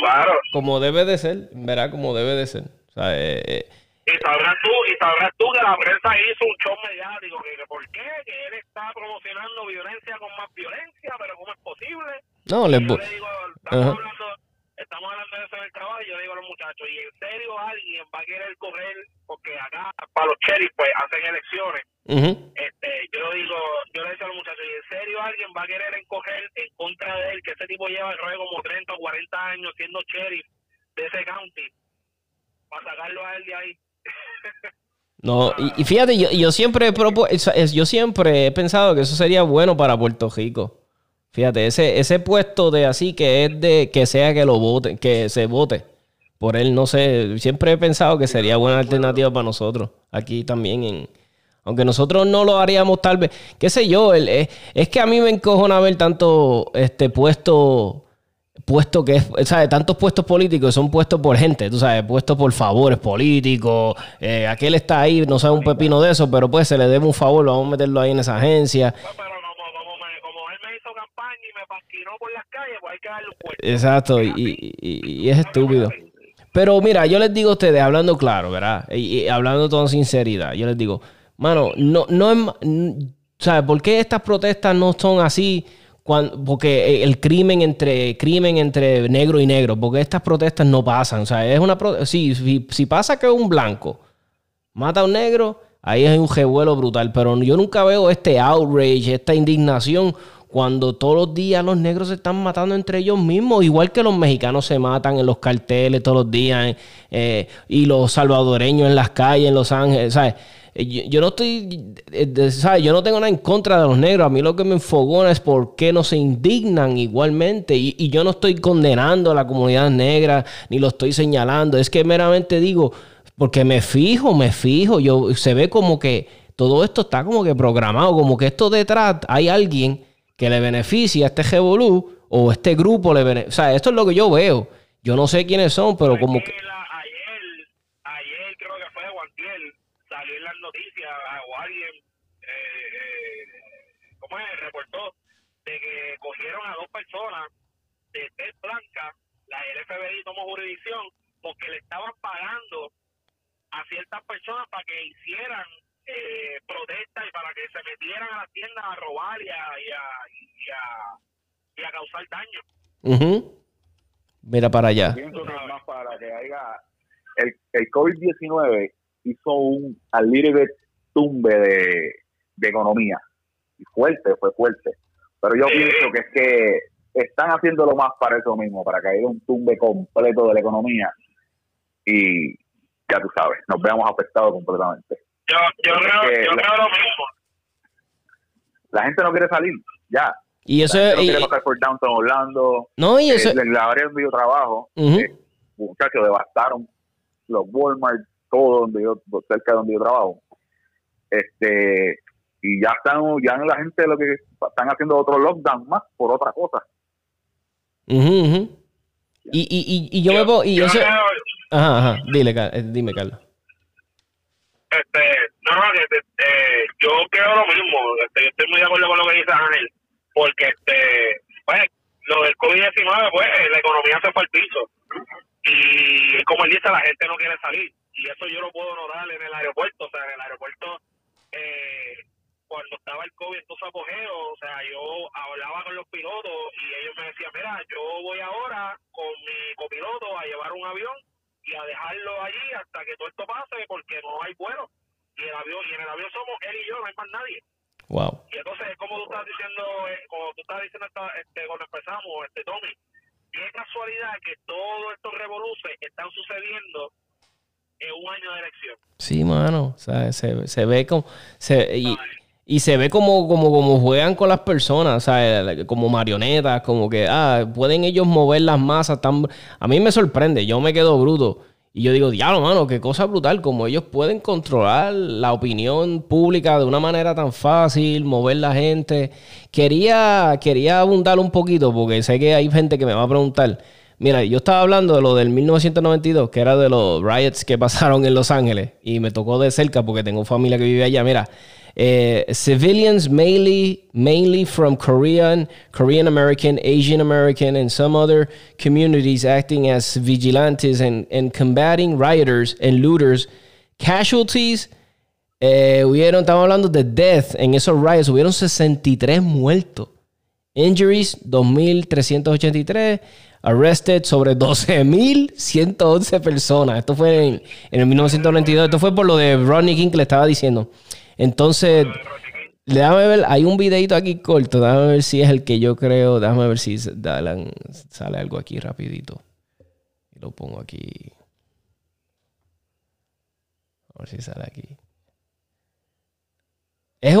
claro. como debe de ser, verá como debe de ser. O sea, eh, eh, y sabrás tú, y sabrás tú que la prensa hizo un show mediático, que, que por qué, que él está promocionando violencia con más violencia, pero cómo es posible. No, les yo le digo, estamos hablando estamos hablando de eso en el trabajo y yo le digo a los muchachos, y en serio alguien va a querer correr, porque acá para los cherries pues hacen elecciones, este yo digo, yo le digo a los muchachos, y en serio alguien va a querer encoger en contra de él, que ese tipo lleva el como 30 o 40 años siendo sheriff de ese county, para sacarlo a él de ahí. No, y, fíjate, yo, yo siempre yo siempre he pensado que eso sería bueno para Puerto Rico. Fíjate, ese, ese puesto de así que es de que sea que lo vote, que se vote por él, no sé, siempre he pensado que sería buena alternativa para nosotros, aquí también en, aunque nosotros no lo haríamos tal vez, qué sé yo, el, es, que a mí me encojona ver tanto este puesto puesto que es, ¿sabes? Tantos puestos políticos son puestos por gente, tú sabes, puestos por favores políticos. Eh, aquel está ahí, no sabe un pepino de eso, pero pues se le debe un favor, vamos a meterlo ahí en esa agencia. No, pero como, como, me, como él me hizo campaña Exacto, y, y- es estúpido. Pero mira, yo les digo a ustedes, hablando claro, ¿verdad? Y, hablando con sinceridad, yo les digo, mano, no, no es... ¿Sabes por qué estas protestas no son así? Cuan- porque el crimen entre crimen entre negro y negro, porque estas protestas no pasan. O sea, es una sí, si, si pasa que un blanco mata a un negro, ahí es un revuelo brutal. Pero yo nunca veo este outrage, esta indignación, cuando todos los días los negros se están matando entre ellos mismos, igual que los mexicanos se matan en los carteles todos los días, eh, y los salvadoreños en las calles, en Los Ángeles, ¿sabes? Eh, Yo, no estoy, eh, ¿sabes? Yo no tengo nada en contra de los negros. A mí lo que me enfogona es por qué no se indignan igualmente. Y, y yo no estoy condenando a la comunidad negra, ni lo estoy señalando. Es que meramente digo, porque me fijo, me fijo. Yo, se ve como que todo esto está como que programado, como que esto detrás hay alguien que le beneficia a este Revolú o este grupo le beneficia. O sea, esto es lo que yo veo. Yo no sé quiénes son, pero como que... ayer, ayer creo que fue Guantiel, salió en las noticias o alguien, eh, eh, ¿cómo es? Reportó de que cogieron a dos personas de tez blanca, la el FBI tomó jurisdicción porque le estaban pagando a ciertas personas para que hicieran eh, protestas y para que se metieran a las tiendas a robar y a, y a, y a, y a causar daño. Ujú. Mira para allá. Pienso que es más para que haya. El, el COVID-19 hizo un al little bit tumbe de, de economía. Y fuerte, fue fuerte. Pero yo Sí. pienso que es que están haciéndolo más para eso mismo, para que haya un tumbe completo de la economía. Y ya tú sabes, nos veamos afectados completamente. Yo, yo, creo, yo la- creo lo mismo. La gente no quiere salir, ya. Y eso La gente es... no y- quiere pasar por Downtown Orlando. no, y eso... Eh, en la área donde yo trabajo, Ujú. eh, muchachos, devastaron los Walmart, todo donde yo, cerca de donde yo trabajo. Este, y ya están, ya la gente lo que están haciendo otro lockdown más por otra cosa. Ujú, ujú. Y, y, y, y yo, me pongo... Y yo eso... creo, Ajá, ajá. Dile, eh, dime, Carlos. Este, no, no, eh, yo creo lo mismo. Este, yo estoy muy de acuerdo con lo que dice Ángel, porque este, pues, lo del COVID-19, pues, eh, la economía se fue al piso. Y como él dice, la gente no quiere salir. Y eso yo lo puedo notar en el aeropuerto. O sea, en el aeropuerto, eh, cuando estaba el COVID en todo su apogeo, o sea, yo hablaba con los pilotos y ellos me decían, mira, yo voy ahora con mi copiloto a llevar un avión y a dejarlo allí hasta que todo esto pase porque no hay vuelo. Y el avión, y en el avión somos él y yo, no hay más nadie. Wow. Y entonces, como tú estás diciendo, eh, como tú estás diciendo esta- este, cuando empezamos, este Tommy, qué casualidad que todos estos revoluces están sucediendo en un año de elección. Sí, mano. O sea, se, se ve como... Se, y, y se ve como, como, como juegan con las personas, sea, como marionetas, como que, ah, pueden ellos mover las masas tan... A mí me sorprende, yo me quedo bruto. Y yo digo, diablo, mano, qué cosa brutal, como ellos pueden controlar la opinión pública de una manera tan fácil, mover la gente. Quería, quería abundar un poquito, porque sé que hay gente que me va a preguntar. Mira, yo estaba hablando de lo del 1992, que era de los riots que pasaron en Los Ángeles, y me tocó de cerca porque tengo familia que vive allá. Mira, eh, civilians mainly, mainly from Korean, Korean American, Asian American, and some other communities acting as vigilantes and, combating rioters and looters. Casualties, eh, estamos hablando de death en esos riots, hubieron 63 muertos. Injuries, 2.383. Arrested sobre 12.111 personas. Esto fue en, en el 1992. Esto fue por lo de Rodney King le estaba diciendo. Entonces, déjame ver. Hay un videito aquí corto. Déjame ver si es el que yo creo. Déjame ver si sale, algo aquí rapidito. Lo pongo aquí. A ver si sale aquí. Es eh,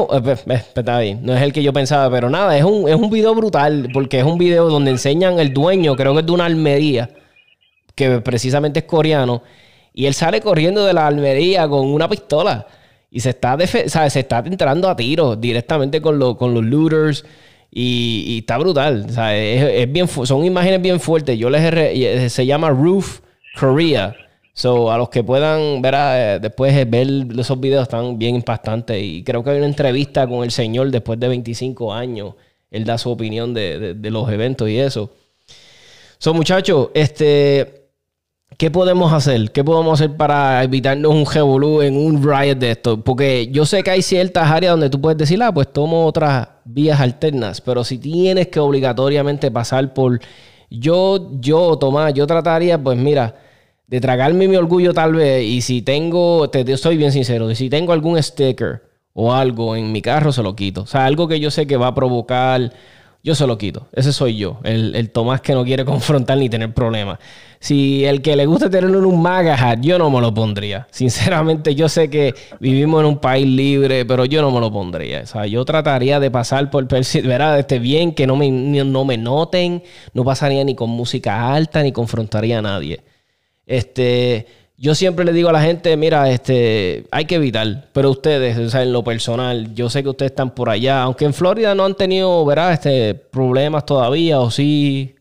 eh, está bien, no es el que yo pensaba, pero nada, es un, es un video brutal, porque es un video donde enseñan el dueño, creo que es de una almería, que precisamente es coreano, y él sale corriendo de la almería con una pistola, y se está, ¿sabes? Se está entrando a tiros directamente con, lo- con los looters, Y, está brutal. Es, bien son imágenes bien fuertes. Yo les he, se llama Roof Korea. So, a los que puedan ver eh, después ver esos videos están bien impactantes. Y creo que hay una entrevista con el señor después de 25 años. Él da su opinión de, de los eventos y eso. So, muchachos, este, ¿Qué podemos hacer? ¿Qué podemos hacer para evitarnos un revolú en un riot de esto? Porque yo sé que hay ciertas áreas donde tú puedes decir, ah, pues tomo otras vías alternas, pero si tienes que obligatoriamente pasar por... Yo, yo, Tomás, yo trataría, pues mira, de tragarme mi orgullo tal vez, y si tengo, te, soy bien sincero, si tengo algún sticker o algo en mi carro, se lo quito. O sea, algo que yo sé que va a provocar yo se lo quito. Ese soy yo. El, Tomás que no quiere confrontar ni tener problemas. Si el que le gusta tenerlo en un maga yo no me lo pondría. Sinceramente, yo sé que vivimos en un país libre, pero yo no me lo pondría. O sea, yo trataría de pasar por ¿verdad? Este bien, que no me, no me noten. No pasaría ni con música alta, ni confrontaría a nadie. Este yo siempre le digo a la gente, mira, este, hay que evitar, pero ustedes, o sea, en lo personal, yo sé que ustedes están por allá, aunque en Florida no han tenido, ¿verdad? Este, problemas todavía, o sí.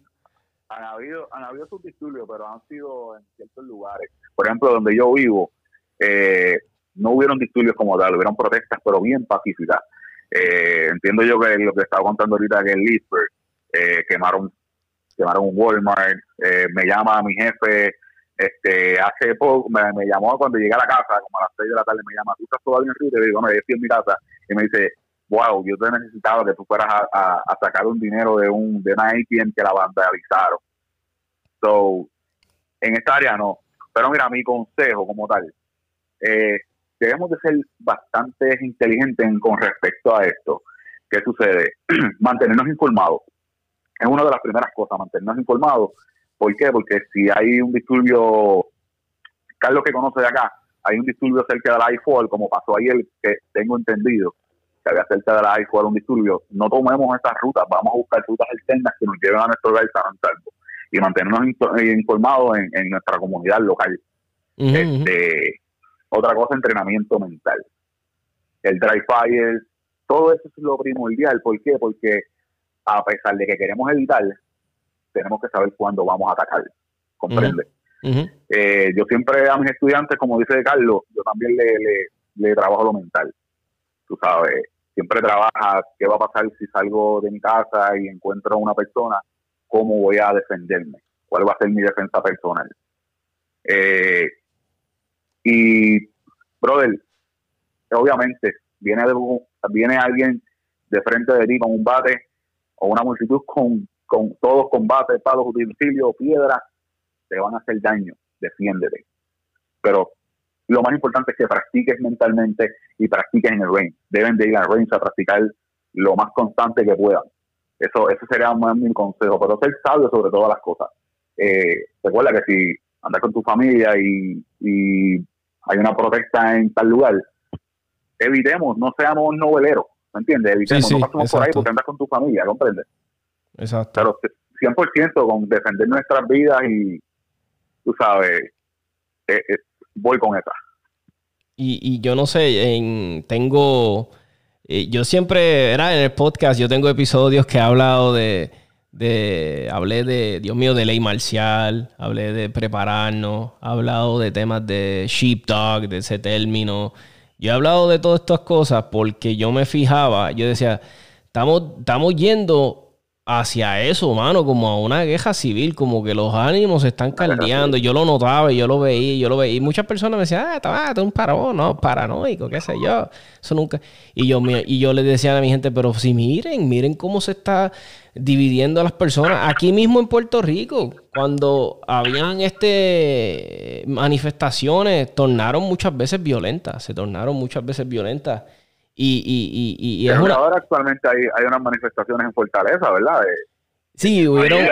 Han habido, han habido sus disturbios, pero han sido en ciertos lugares. Por ejemplo, donde yo vivo, eh, no hubieron disturbios como tal, hubieron protestas, pero bien pacíficas. Eh, entiendo yo que lo que estaba contando ahorita que en Leesburg eh, quemaron, quemaron un Walmart, me llama mi jefe este, hace poco me, llamó cuando llegué a la casa, como a las 6 de la tarde, me llama, ¿tú estás todavía en Río? Y digo, no, yo estoy en mi casa. Y me dice, wow, yo te necesitaba que tú fueras a, sacar un dinero de un de una ATM que la vandalizaron. So, en esta área no. Pero mira, mi consejo como tal, eh, debemos de ser bastante inteligentes con respecto a esto. ¿Qué sucede? Mantenernos informados. Es una de las primeras cosas, mantenernos informados ¿Por qué? Porque si hay un disturbio, Carlos que conoce de acá, hay un disturbio cerca de la I-4, como pasó ayer, que tengo entendido, que había cerca de la I-4 un disturbio, no tomemos esas rutas, vamos a buscar rutas alternas que nos lleven a nuestro lugar salvo y mantenernos informados en, nuestra comunidad local. este, Otra cosa, entrenamiento mental. El dry fire, todo eso es lo primordial. ¿Por qué? Porque a pesar de que queremos evitar, tenemos que saber cuándo vamos a atacar. ¿Comprende? Eh, yo siempre a mis estudiantes, como dice Carlos, yo también le, le, trabajo lo mental. Tú sabes, siempre trabaja qué va a pasar si salgo de mi casa y encuentro a una persona, cómo voy a defenderme, cuál va a ser mi defensa personal. Eh, y, brother, obviamente, viene, viene alguien de frente de ti con un bate o una multitud con con todos combates, palos, utensilios, piedras, te van a hacer daño, defiéndete. Pero lo más importante es que practiques mentalmente y practiques en el range. Deben de ir al range a practicar lo más constante que puedan. Eso, eso sería más mi consejo, pero ser sabio sobre todas las cosas. Eh, recuerda que si andas con tu familia y, hay una protesta en tal lugar, evitemos, no seamos noveleros, ¿me entiendes? Evitemos, no pasemos por ahí porque andas con tu familia, ¿comprendes? Exacto. Pero 100% con defender nuestras vidas y, tú sabes, eh, eh, voy con esa. Y, y yo no sé, en, tengo, eh, yo siempre, era en el podcast, yo tengo episodios que he hablado de, de, hablé de, Dios mío, de ley marcial, hablé de prepararnos, he hablado de temas de sheepdog, de ese término. Yo he hablado de todas estas cosas porque yo me fijaba, yo decía, estamos, estamos yendo hacia eso, mano, como a una guerra civil, como que los ánimos se están caldeando. Yo lo notaba, y yo lo veía, yo lo veía. Y muchas personas me decían, ah, está un parón, no, paranoico, qué sé yo. Eso nunca. Y yo, y yo le decía a mi gente, pero si miren, miren cómo se está dividiendo a las personas. Aquí mismo en Puerto Rico, cuando habían este manifestaciones, tornaron muchas veces violentas, se tornaron muchas veces violentas. Y, y, y, y ahora actualmente hay, hay unas manifestaciones en Fortaleza, ¿verdad? sí, hubieron,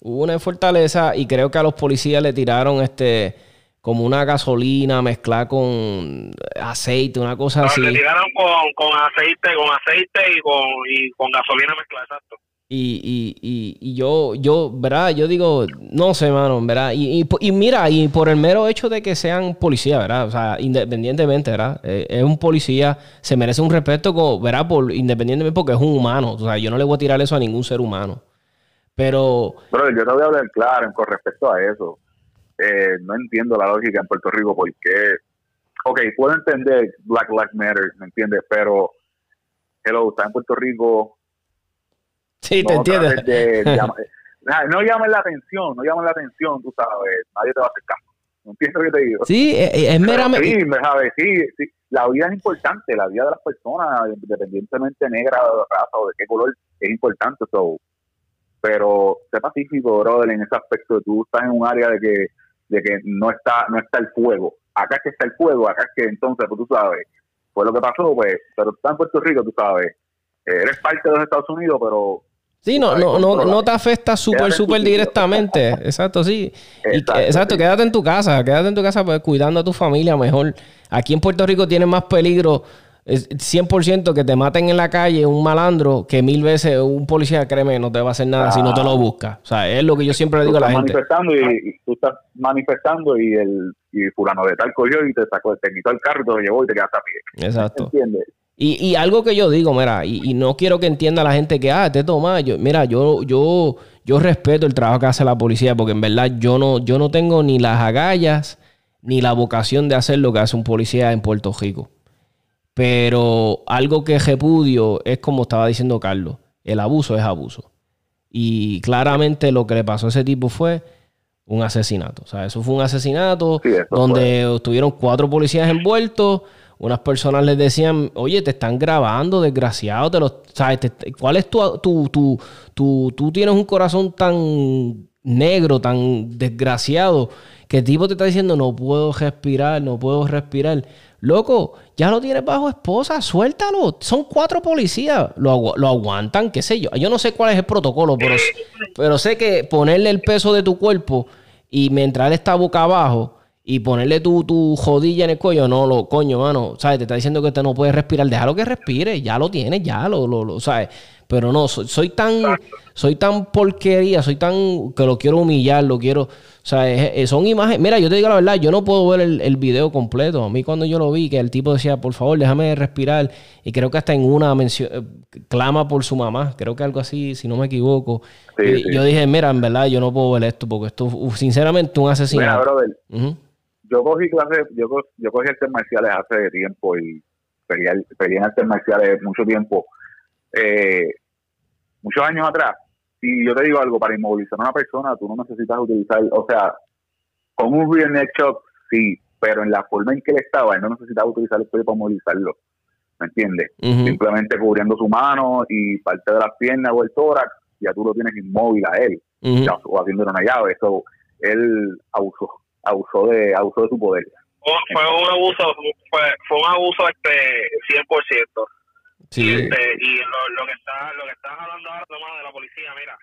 hubo una en Fortaleza y creo que a los policías le tiraron este como una gasolina mezclada con aceite, una cosa así. Le tiraron con, con, aceite, con aceite y con, y con gasolina mezclada, exacto. Y, y, y, y yo, yo, ¿verdad? Yo digo, no sé, mano, ¿verdad? Y, y, mira, y por el mero hecho de que sean policía, ¿verdad? O sea, independientemente, ¿verdad? Eh, es un policía, se merece un respeto, como, ¿verdad? Por, independientemente porque es un humano. O sea, yo no le voy a tirar eso a ningún ser humano. Pero... Pero yo te voy a hablar claro con respecto a eso. Eh, no entiendo la lógica en Puerto Rico porque, ok, puedo entender Black Lives Matter, ¿me entiendes? Pero, hello, está en Puerto Rico, Sí, te entiendes. no llamen la atención, no llamen la atención, tú sabes, nadie te va a hacer caso. No entiendo lo que te digo. Sí, eh, eh, es, meramente. Sí, ¿sabes? Sí, sí, la vida es importante, la vida de las personas, independientemente negra, raza o de qué color, es importante. So. Pero sé pacífico, brother, en ese aspecto. Tú estás en un área de que, de que no está no está el fuego. Acá es que está el fuego, acá es que entonces, pues tú sabes, fue lo que pasó, pues, pero tú estás en Puerto Rico, tú sabes, eres parte de los Estados Unidos, pero Sí, no, no, no, no te afecta súper, súper directamente. Exacto, sí. Exacto. quédate en tu casa, quédate en tu casa pues, cuidando a tu familia mejor. Aquí en Puerto Rico tiene más peligro 100% que te maten en la calle un malandro que mil veces un policía, créeme, no te va a hacer nada si no te lo busca. O sea, es lo que yo siempre le digo a la gente. Manifestando y, tú estás manifestando y el y fulano de tal cogió y te sacó, te quitó el carro y te lo llevó y te quedaste a pie. Exacto. ¿Entiendes? Y, y, algo que yo digo, mira, y, no quiero que entienda la gente que, ah, te toma, yo, mira, yo, yo, yo respeto el trabajo que hace la policía, porque en verdad yo no, yo no tengo ni las agallas ni la vocación de hacer lo que hace un policía en Puerto Rico. Pero algo que repudio es como estaba diciendo Carlos, el abuso es abuso. Y claramente lo que le pasó a ese tipo fue un asesinato. O sea, eso fue un asesinato donde estuvieron cuatro policías envueltos unas personas les decían, oye, te están grabando, desgraciado, te lo, ¿sabes? ¿Cuál es tu, tu, tu, tu, tú tienes un corazón tan negro, tan desgraciado, que el tipo te está diciendo, no puedo respirar, no puedo respirar. Loco, ya lo tienes bajo esposa, suéltalo. Son cuatro policías, lo, lo, aguantan, qué sé yo. Yo no sé cuál es el protocolo, pero, pero sé que ponerle el peso de tu cuerpo y mientras está boca abajo, y ponerle tu, tu jodilla en el cuello, no, lo coño, mano, ¿sabes? Te está diciendo que te no puedes respirar, déjalo que respire, ya lo tienes, ya lo, lo, lo ¿sabes? Pero no, soy, tan, soy tan porquería, soy tan que lo quiero humillar, lo quiero, o sea, son imágenes, mira, yo te digo la verdad, yo no puedo ver el, el, video completo, a mí cuando yo lo vi, que el tipo decía, por favor, déjame respirar, y creo que hasta en una mención, eh, clama por su mamá, creo que algo así, si no me equivoco, yo dije, mira, en verdad, yo no puedo ver esto, porque esto, sinceramente, un asesinato. Mira, brother, yo cogí clases, yo, yo cogí artes marciales hace tiempo y peleé, en artes marciales mucho tiempo, eh, muchos años atrás. Y yo te digo algo, para inmovilizar a una persona, tú no necesitas utilizar, o sea, con un rear neck shock, sí, pero en la forma en que él estaba, él no necesitaba utilizar el cuello para movilizarlo. ¿Me entiendes? Simplemente cubriendo su mano y parte de las piernas o el tórax, ya tú lo tienes inmóvil a él, o haciendo una llave. Eso, él abusó abusó de abusó de su poder. Fue un abuso, fue, fue un abuso este 100%. Sí. Este, y lo, lo, que está lo que estás hablando ahora Tomás, de la policía, mira,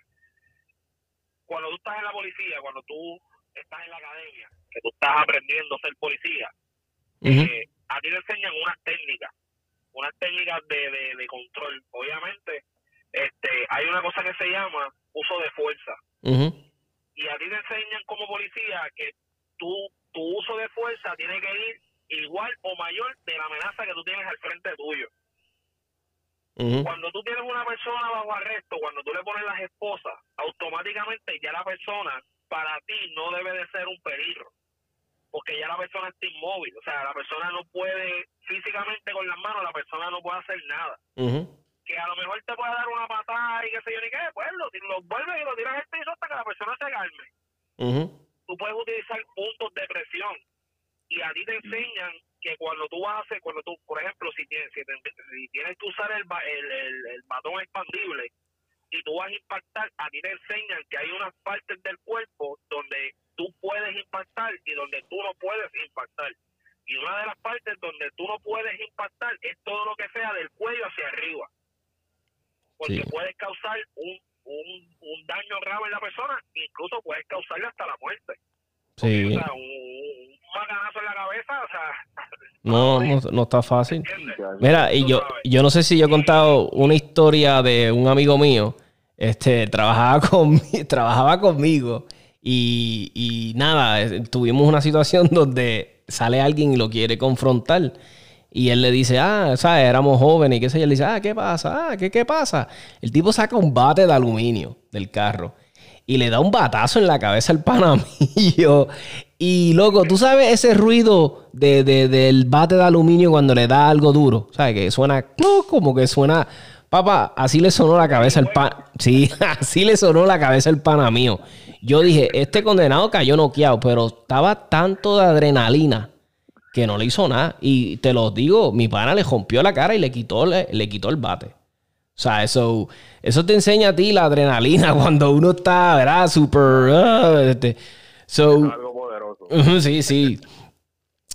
cuando tú estás en la policía, cuando tú estás en la academia, que tú estás aprendiendo a ser policía, eh, a ti te enseñan unas técnicas, unas técnicas de, de, de, control. Obviamente, este, hay una cosa que se llama uso de fuerza. Y a ti te enseñan como policía que tu uso de fuerza tiene que ir igual o mayor de la amenaza que tú tienes al frente tuyo. Cuando tú tienes una persona bajo arresto, cuando tú le pones las esposas, automáticamente ya la persona para ti no debe de ser un peligro, porque ya la persona está inmóvil, o sea, la persona no puede físicamente con las manos, la persona no puede hacer nada. Que a lo mejor te puede dar una patada y qué sé yo ni qué, pues lo, lo vuelves y lo tiras al piso hasta que la persona se calme tú puedes utilizar puntos de presión y a ti te enseñan que cuando tú vas a hacer, cuando tú, por ejemplo, si tienes, si, tienes que usar el, el, el, batón expandible y tú vas a impactar, a ti te enseñan que hay unas partes del cuerpo donde tú puedes impactar y donde tú no puedes impactar. Y una de las partes donde tú no puedes impactar es todo lo que sea del cuello hacia arriba. Porque puedes causar un un, un daño grave en la persona, incluso puede causarle hasta la muerte. Sí. o sea, un, un en la cabeza, o sea... No, no, no está fácil. Mira, y yo, yo no sé si yo he contado una historia de un amigo mío este, trabajaba, con, trabajaba conmigo y, y nada, tuvimos una situación donde sale alguien y lo quiere confrontar. Y él le dice, ah, ¿sabes? Éramos jóvenes y qué sé yo. Él dice, ah, ¿qué pasa? Ah, ¿qué, ¿qué pasa? El tipo saca un bate de aluminio del carro y le da un batazo en la cabeza al panamillo. Y loco, tú sabes ese ruido de, del bate de aluminio cuando le da algo duro. ¿Sabes? Que suena como que suena. Papá, así le sonó la cabeza al pan. Sí, así le sonó la cabeza al pana mío. Yo dije, este condenado cayó noqueado, pero estaba tanto de adrenalina que no le hizo nada. Y te lo digo, mi pana le rompió la cara y le quitó, le, quitó el bate. O sea, eso, eso te enseña a ti la adrenalina cuando uno está, ¿verdad? Súper... Ah, este, so, algo poderoso. sí, sí.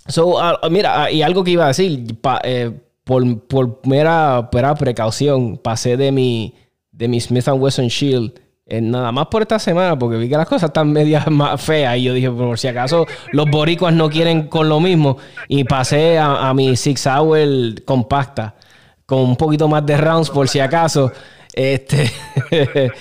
So, ah, mira, ah, y algo que iba a decir, eh, por, por mera, precaución, pasé de mi, de mi Smith Wesson Shield eh, nada más por esta semana, porque vi que las cosas están medias más feas. Y yo dije, por si acaso los boricuas no quieren con lo mismo. Y pasé a, mi Six Hour compacta, con un poquito más de rounds, por si acaso. Este.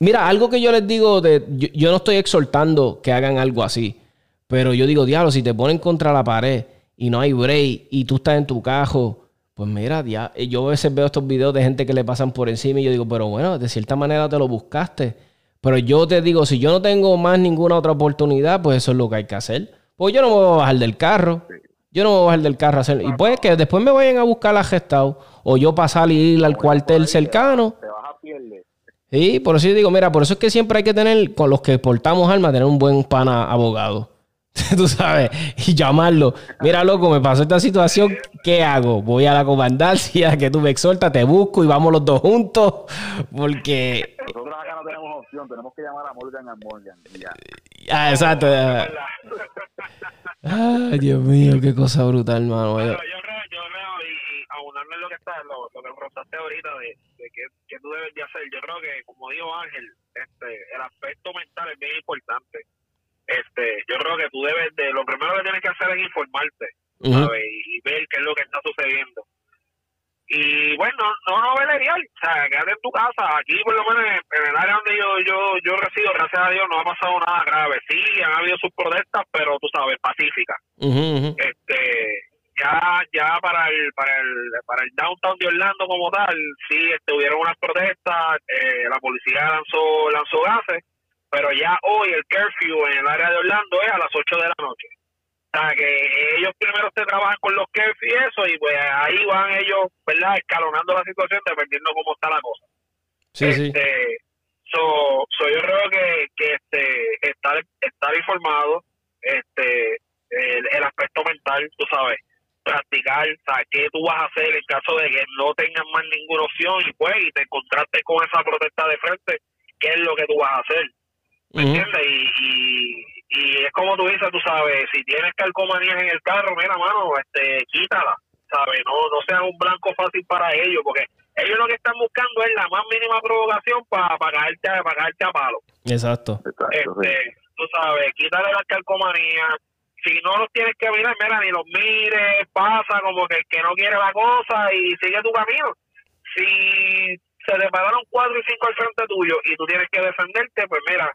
Mira, algo que yo les digo, de, yo, no estoy exhortando que hagan algo así. Pero yo digo, diablo, si te ponen contra la pared y no hay break y tú estás en tu cajo pues mira, eh, yo a veces veo estos videos de gente que le pasan por encima y yo digo, pero bueno, de cierta manera te lo buscaste. Pero yo te digo, si yo no tengo más ninguna otra oportunidad, pues eso es lo que hay que hacer. Pues yo no me voy a bajar del carro. Yo no me voy a bajar del carro a hacer. Y puede que después me vayan a buscar la gestado. O yo pasar y ir al cuartel cercano. Te vas a Sí, por eso yo digo, mira, por eso es que siempre hay que tener, con los que portamos armas, tener un buen pana abogado. tú sabes, y llamarlo. Mira, loco, me pasó esta situación, ¿qué hago? Voy a la comandancia, que tú me exhortas, te busco y vamos los dos juntos, porque... Nosotros acá no tenemos opción, tenemos que llamar a Morgan a Morgan. Ya. Ah, exacto. Ay, Dios mío, qué cosa brutal, hermano. yo, creo, yo creo, y, y aunarme lo que está, lo, lo que contaste ahorita de, de que, que, tú debes de hacer, yo creo que, como dijo Ángel, este, el aspecto mental es bien importante este, yo creo que tú debes de, lo primero que tienes que hacer es informarte, ¿sabes? Y, ver qué es lo que está sucediendo. Y bueno, no, no real, o sea, quédate en tu casa. Aquí, por lo menos en el área donde yo, yo, yo resido, gracias a Dios, no ha pasado nada grave. Sí, han habido sus protestas, pero tú sabes, pacíficas. Este, ya, ya para el, para el, para el downtown de Orlando como tal, sí, este, hubieron unas protestas, eh, la policía lanzó, lanzó gases pero ya hoy el curfew en el área de Orlando es a las 8 de la noche. O sea, que ellos primero se trabajan con los curfew y eso, y pues ahí van ellos, ¿verdad?, escalonando la situación dependiendo cómo está la cosa. Sí, sí. Este, so, yo creo que, que este, estar, estar informado, este, el, aspecto mental, tú sabes, practicar, o sea, qué tú vas a hacer en caso de que no tengas más ninguna opción y pues, y te encontraste con esa protesta de frente, qué es lo que tú vas a hacer. ¿Me entiendes? Y, y, es como tú dices, tú sabes, si tienes calcomanías en el carro, mira, mano, este, quítala, ¿sabes? No, no sea un blanco fácil para ellos, porque ellos lo que están buscando es la más mínima provocación para pa caerte, para caerte a palo. Exacto. Este, tú sabes, quítale las calcomanías. Si no los tienes que mirar, mira, ni los mires, pasa como que el que no quiere la cosa y sigue tu camino. Si se te pararon cuatro y cinco al frente tuyo y tú tienes que defenderte, pues mira,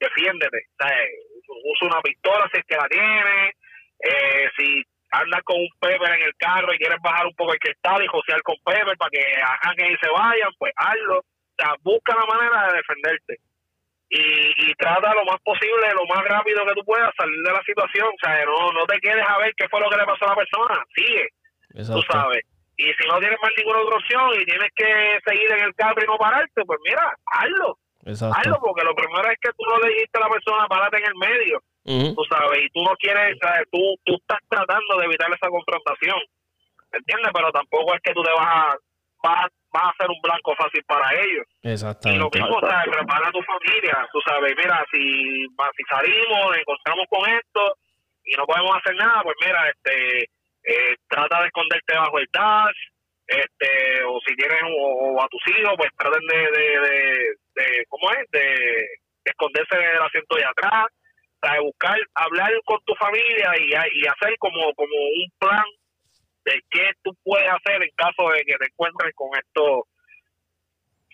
defiéndete. usa una pistola si es que la tiene. Eh, si andas con un Pepper en el carro y quieres bajar un poco el cristal y josear con Pepper para que hagan que se vayan, pues hazlo. O sea, busca la manera de defenderte. Y, y trata lo más posible, lo más rápido que tú puedas salir de la situación. O sea, no, no te quedes a ver qué fue lo que le pasó a la persona. Sigue. Tú sabes. Y si no tienes más ninguna otra opción y tienes que seguir en el carro y no pararte, pues mira, hazlo. Hazlo, porque lo primero es que tú no le dijiste a la persona, párate en el medio, tú sabes, y tú no quieres, Tú, tú estás tratando de evitar esa confrontación, ¿entiendes? Pero tampoco es que tú te vas a, vas, a ser un blanco fácil para ellos. Exactamente. Y lo mismo, o sea, prepara a tu familia, tú sabes, mira, si, si salimos, encontramos con esto y no podemos hacer nada, pues mira, este, eh, trata de esconderte bajo el dash, este, o si tienes o, a tus hijos, pues traten de, de, de, ¿cómo es? De, esconderse en el asiento de atrás, de buscar, hablar con tu familia y, y hacer como, como un plan de qué tú puedes hacer en caso de que te encuentres con esto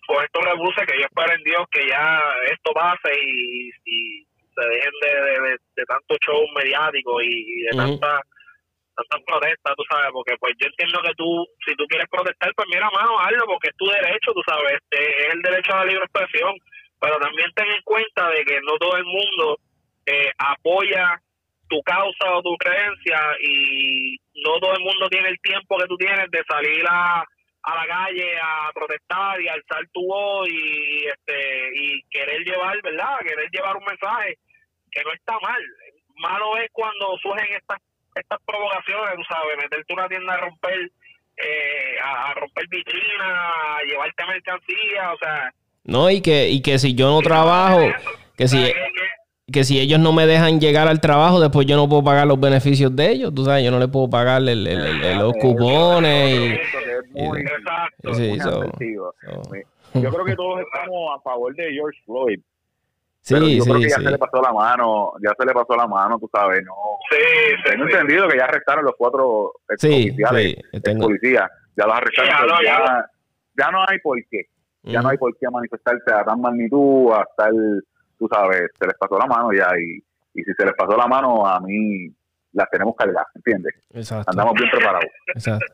con estos rebuses que yo espero en Dios que ya esto pase y, y se dejen de, de, de, tanto show mediático y, de tanta tantas protestas, tú sabes, porque pues yo entiendo que tú, si tú quieres protestar, pues mira, mano, hazlo, porque es tu derecho, tú sabes, este, es el derecho a la libre expresión, pero también ten en cuenta de que no todo el mundo eh, apoya tu causa o tu creencia y no todo el mundo tiene el tiempo que tú tienes de salir a, a la calle a protestar y alzar tu voz y este y querer llevar, ¿verdad? Querer llevar un mensaje que no está mal. Malo es cuando surgen estas estas provocaciones, tú sabes, meterte una tienda a romper eh, a, romper vitrina, a llevarte mercancía, o sea, no, y que, y que si yo no trabajo, que si, que si ellos no me dejan llegar al trabajo, después yo no puedo pagar los beneficios de ellos. Tú sabes, yo no le puedo pagar el, el, los cupones. Y, Yo creo que todos estamos a favor de George Floyd. Sí, yo sí, creo que ya sí. se le pasó la mano, ya se le pasó la mano, tú sabes, no. Sí, tengo entendido que ya arrestaron los cuatro sí, oficiales, sí, tengo... policías, ya los arrestaron, ya, no, ya, ya. ya, no hay por qué, ya no hay por qué manifestarse a tan magnitud, hasta el, tú sabes, se les pasó la mano ya, y, y si se les pasó la mano, a mí las tenemos cargadas, ¿entiendes? Exacto. Andamos bien preparados. Exacto.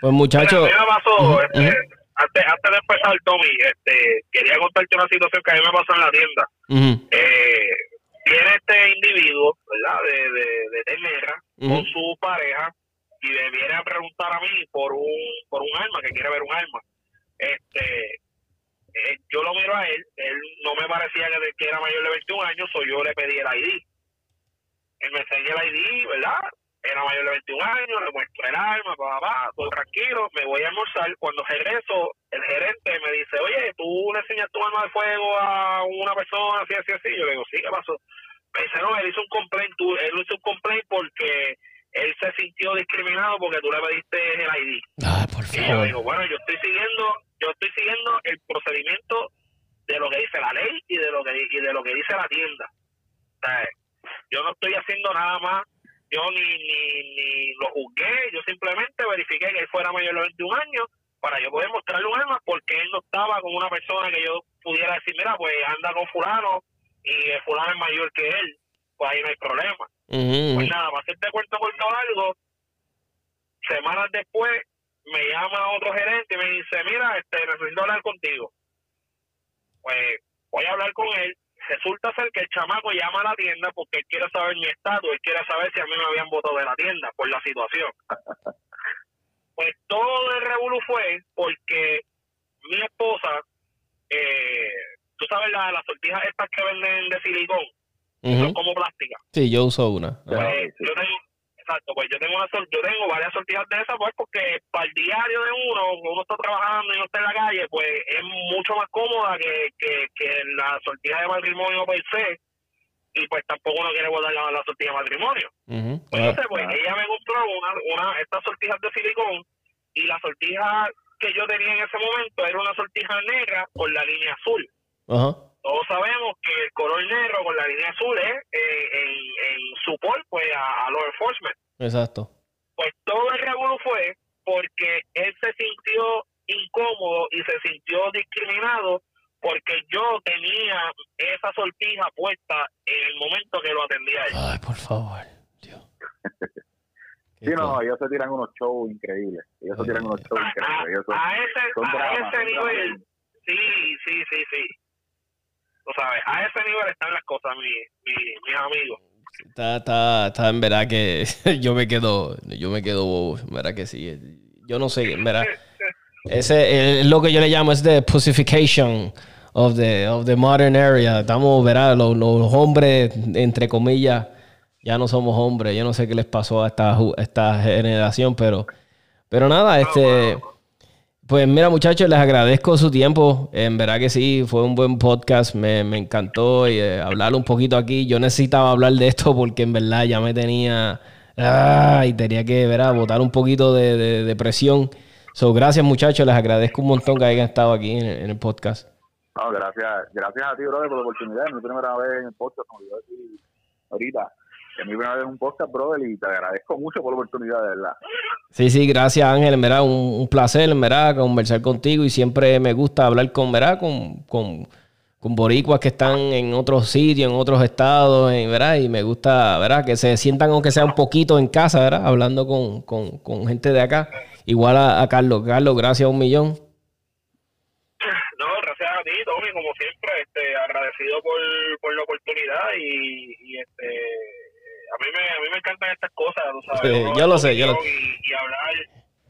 Pues muchachos... mí me pasó, este, antes, antes de empezar, Tommy, este, quería contarte una situación que a mí me pasó en la tienda. Uh eh, viene este individuo, ¿verdad? De, de, de con su pareja, y me viene a preguntar a mí por un, por un arma, que quiere ver un arma. Este, eh, yo lo miro a él, él no me parecía que, que era mayor de 21 años, o yo le pedí el ID. Él me enseñó el ID, ¿verdad? Era mayor de 21 años, le muestro el arma, pa, pa, todo tranquilo, me voy a almorzar. Cuando regreso, el gerente me dice, oye, ¿tú le enseñas tu arma de fuego a una persona así, así, así? Yo le digo, sí, ¿qué pasó? Me dice, no, él hizo un complaint, tú, él hizo un complaint porque él se sintió discriminado porque tú le pediste el ID. Ay, por y yo digo, bueno, yo estoy siguiendo, yo estoy siguiendo el procedimiento de lo que dice la ley y de lo que y de lo que dice la tienda. O sea, yo no estoy haciendo nada más yo ni, ni, ni lo juzgué, yo simplemente verifiqué que él fuera mayor de 21 años para yo poder mostrarle un arma porque él no estaba con una persona que yo pudiera decir, mira, pues anda con fulano y el fulano es mayor que él, pues ahí no hay problema. Uh -huh. Pues nada, para hacerte cuento corto algo, semanas después me llama otro gerente y me dice, mira, este necesito hablar contigo. Pues voy a hablar con él resulta ser que el chamaco llama a la tienda porque él quiere saber mi estatus, él quiere saber si a mí me habían votado de la tienda por la situación. pues todo el revolú fue porque mi esposa, eh, tú sabes la, las sortijas estas que venden de silicón, uh -huh. son como plásticas. Sí, yo uso una. Pues, yo tengo, exacto, pues yo tengo una yo tengo varias sortijas de esas, pues porque para el diario de uno, uno está trabajando y no está en la calle, pues es mucho más cómoda que, que, que la sortija de matrimonio per se, y pues tampoco uno quiere guardar la, la sortija de matrimonio. Uh -huh. pues, entonces, pues ella me compró una, una estas sortijas de silicón, y la sortija que yo tenía en ese momento era una sortija negra con la línea azul. Uh -huh todos sabemos que el color negro con la línea azul es eh, en, en support pues a, a law enforcement. Exacto. Pues todo el revuelo fue porque él se sintió incómodo y se sintió discriminado porque yo tenía esa sortija puesta en el momento que lo atendía él. Ay, por favor, Dios. Sí, no, ellos se tiran unos shows increíbles. Ellos se tiran unos shows increíbles. Ellos son, a ese, son a dramas, ese nivel, sí, sí, sí, sí. Tú sabes, a ese nivel están las cosas, mi, mi, mis amigos. Está, está, está en verdad que yo me quedo, yo me quedo bobo, en verdad que sí. Yo no sé, en verdad. Ese es lo que yo le llamo es the pussification of the, of the modern area. Estamos, verá, los, los hombres, entre comillas, ya no somos hombres. Yo no sé qué les pasó a esta, a esta generación, pero, pero nada, este. Pues mira, muchachos, les agradezco su tiempo. En verdad que sí, fue un buen podcast. Me, me encantó y, eh, hablar un poquito aquí. Yo necesitaba hablar de esto porque en verdad ya me tenía. Ah, y tenía que, ¿verdad? botar un poquito de, de, de, presión. So, gracias, muchachos. Les agradezco un montón que hayan estado aquí en, el podcast. No, gracias, gracias a ti, brother, por la oportunidad. Mi primera vez en el podcast, como yo decir ahorita. Mi primera vez en un podcast, brother, y te agradezco mucho por la oportunidad, de verdad. Sí, sí, gracias Ángel, verdad, un, un placer, verdad, conversar contigo y siempre me gusta hablar con, ¿verdad? Con, con, con boricuas que están en otros sitios, en otros estados, en- ¿verdad? Y me gusta, ¿verdad? Que se sientan aunque sea un poquito en casa, ¿verdad? Hablando con, con, con gente de acá. Igual a, a Carlos. Carlos, gracias a un millón. No, gracias a ti, Tommy, como siempre, este, agradecido por, por la oportunidad y, y, este, a mí me, a mí me encantan estas cosas, sabes. Sí, yo lo sé, yo lo- opinión Y, y hablar,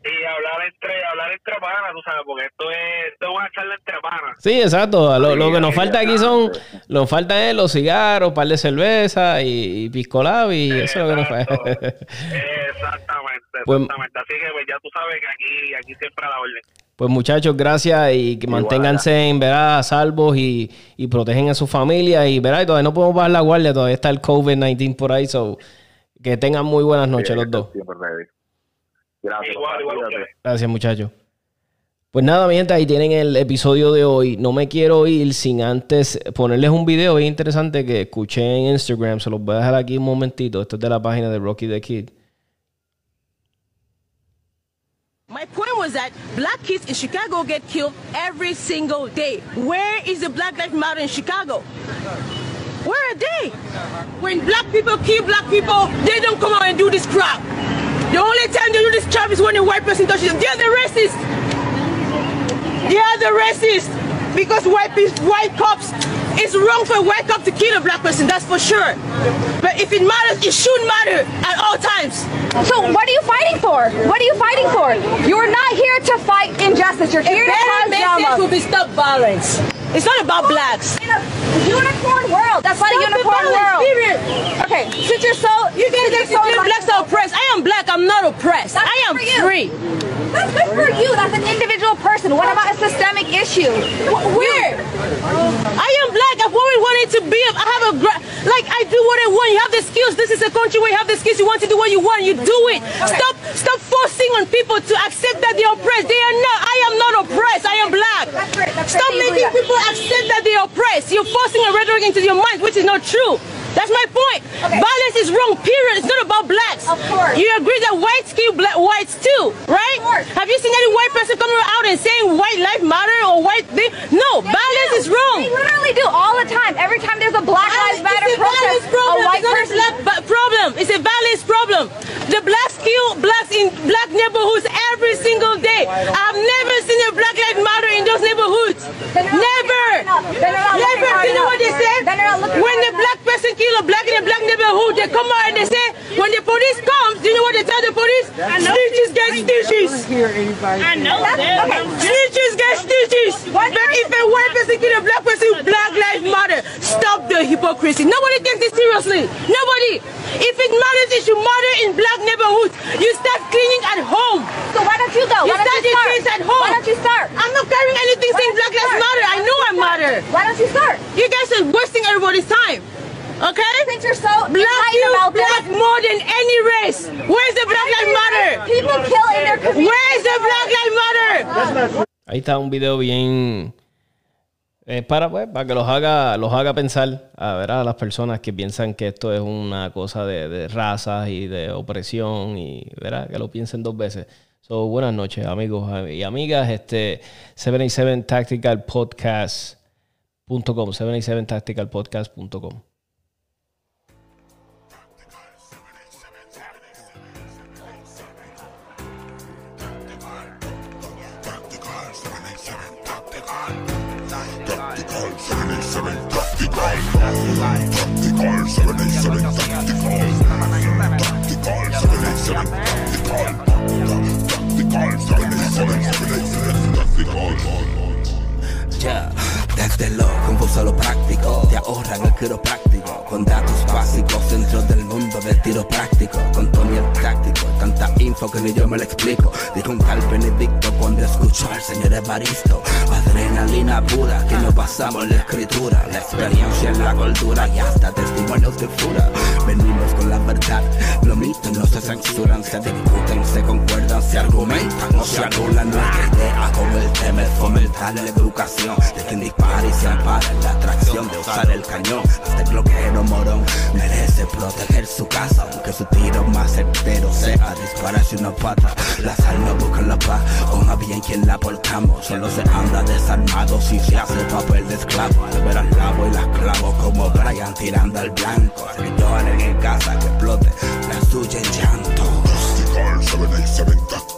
y hablar entre, hablar entre panas, tú sabes, porque esto es, esto es una charla entre panas. Sí, exacto. Lo, lo que nos Sí, falta aquí son, nos faltan es los cigarros, par de cerveza y, y y eso es lo que nos falta. Exactamente, Pues- exactamente. Así que pues ya tú sabes que aquí, aquí siempre a la orden. Pues muchachos, gracias y que Igual, manténganse en verdad salvos y, y protegen a su familia y verá, y todavía no podemos bajar la guardia, todavía está el COVID-19 por ahí, so que tengan muy buenas noches los dos. Siempre. Gracias. Igual, igual. Gracias muchachos. Pues nada, mi gente, ahí tienen el episodio de hoy. No me quiero ir sin antes ponerles un video bien interesante que escuché en Instagram. Se los voy a dejar aquí un momentito. Esto es de la página de Rocky the Kid. My point was that black kids in Chicago get killed every single day. Where is the Black Lives Matter in Chicago? Where are they? When black people kill black people, they don't come out and do this crap. The only time they do this crap is when a white person touches them. They're the racists. They are the racists. Because white white cops, it's wrong for a white cop to kill a black person, that's for sure. But if it matters, it should matter at all times. So what are you fighting for? What are you fighting for? You're not here to fight injustice. You're here to cause message drama. will be stop violence. It's not about blacks. In a unicorn world. That's not a Stop unicorn world. period. Okay, since you're so You are you're so saying are oppressed. I am black. I'm not oppressed. That's I am free. That's good for you. That's an individual person. What about a systemic issue? Wh- Where? I am black. I've always wanted to be. I have a like I do what I want. You have the skills. This is a country where you have the skills. You want to do what you want. You do it. Stop. Stop forcing on people to accept that they're oppressed. They are not. I am not oppressed. I am black. That's right, that's Stop making people accept that they're oppressed. You're forcing a rhetoric into your mind, which is not true. That's my point. Okay. Violence is wrong. Period. It's not about blacks. Of course. You agree that whites kill black whites too, right? Of course. Have you seen any white person coming out and saying white life matter or white thing? No, violence is wrong. They literally do all the time. Every time there's a Black Lives Matter protest, problem. a white person. a black problem. It's a violence problem. The blacks kill blacks in black neighborhoods every single day. I've never seen a black lives matter in those neighborhoods. Then they're not Never. looking hard enough. Then they're not looking Never. You know what they say? Then they're not looking When the black person kill a black in a black neighborhood, they come out and they say, when the police comes, do you know what they tell the police? Stitches get stitches. I know that. Okay. Stitches get stitches. But if a white person kill a black person, black lives matter. Stop the hypocrisy. Nobody takes this seriously. Nobody. If it matters, it should matter in black neighborhoods. You start cleaning at home. So why don't you go? You Why don't start you your start? at home. Why don't you start? I'm not carrying anything Why saying black lives matter. I know I matter. Why don't you start? You guys are wasting everybody's time. Okay? Since you're so black you, black that. more than any race. Where's the Black Lives Matter? People kill in their community. Where's the Black Lives Matter? Ahí está un video bien eh, para, pues, para que los haga, los haga pensar a, ver, a las personas que piensan que esto es una cosa de, de razas y de opresión y ¿verdad? que lo piensen dos veces. So, buenas noches, amigos y amigas. Este 77tacticalpodcast.com, 77tacticalpodcast.com. 787 Tactical, 787 Tactical, 787 Tactical. Yeah. Desde lo con solo práctico, te ahorran el práctico con datos básicos dentro del mundo del tiro práctico, con Tony el táctico, tanta info que ni yo me lo explico, dijo un tal Benedicto cuando escuchó al señor Evaristo, adrenalina pura, que no pasamos la escritura, la experiencia en la cultura y hasta testimonios de fura, venimos con la verdad, los mitos no se censuran, se discuten, se concuerdan, se argumentan, no se anula nuestra idea con el tema es fomentar la educación. De quien y se ampara la atracción de usar el cañón. Hasta el bloqueo morón merece proteger su casa, aunque su tiro más certero sea dispararse una pata. Las almas buscan la paz, con bien quien la portamos. Solo se anda desarmado si se hace papel de esclavo. Al ver al lavo y las clavo como Brian tirando al blanco. Lloren en casa que explote la suya en llanto. Tactical 787 Tactical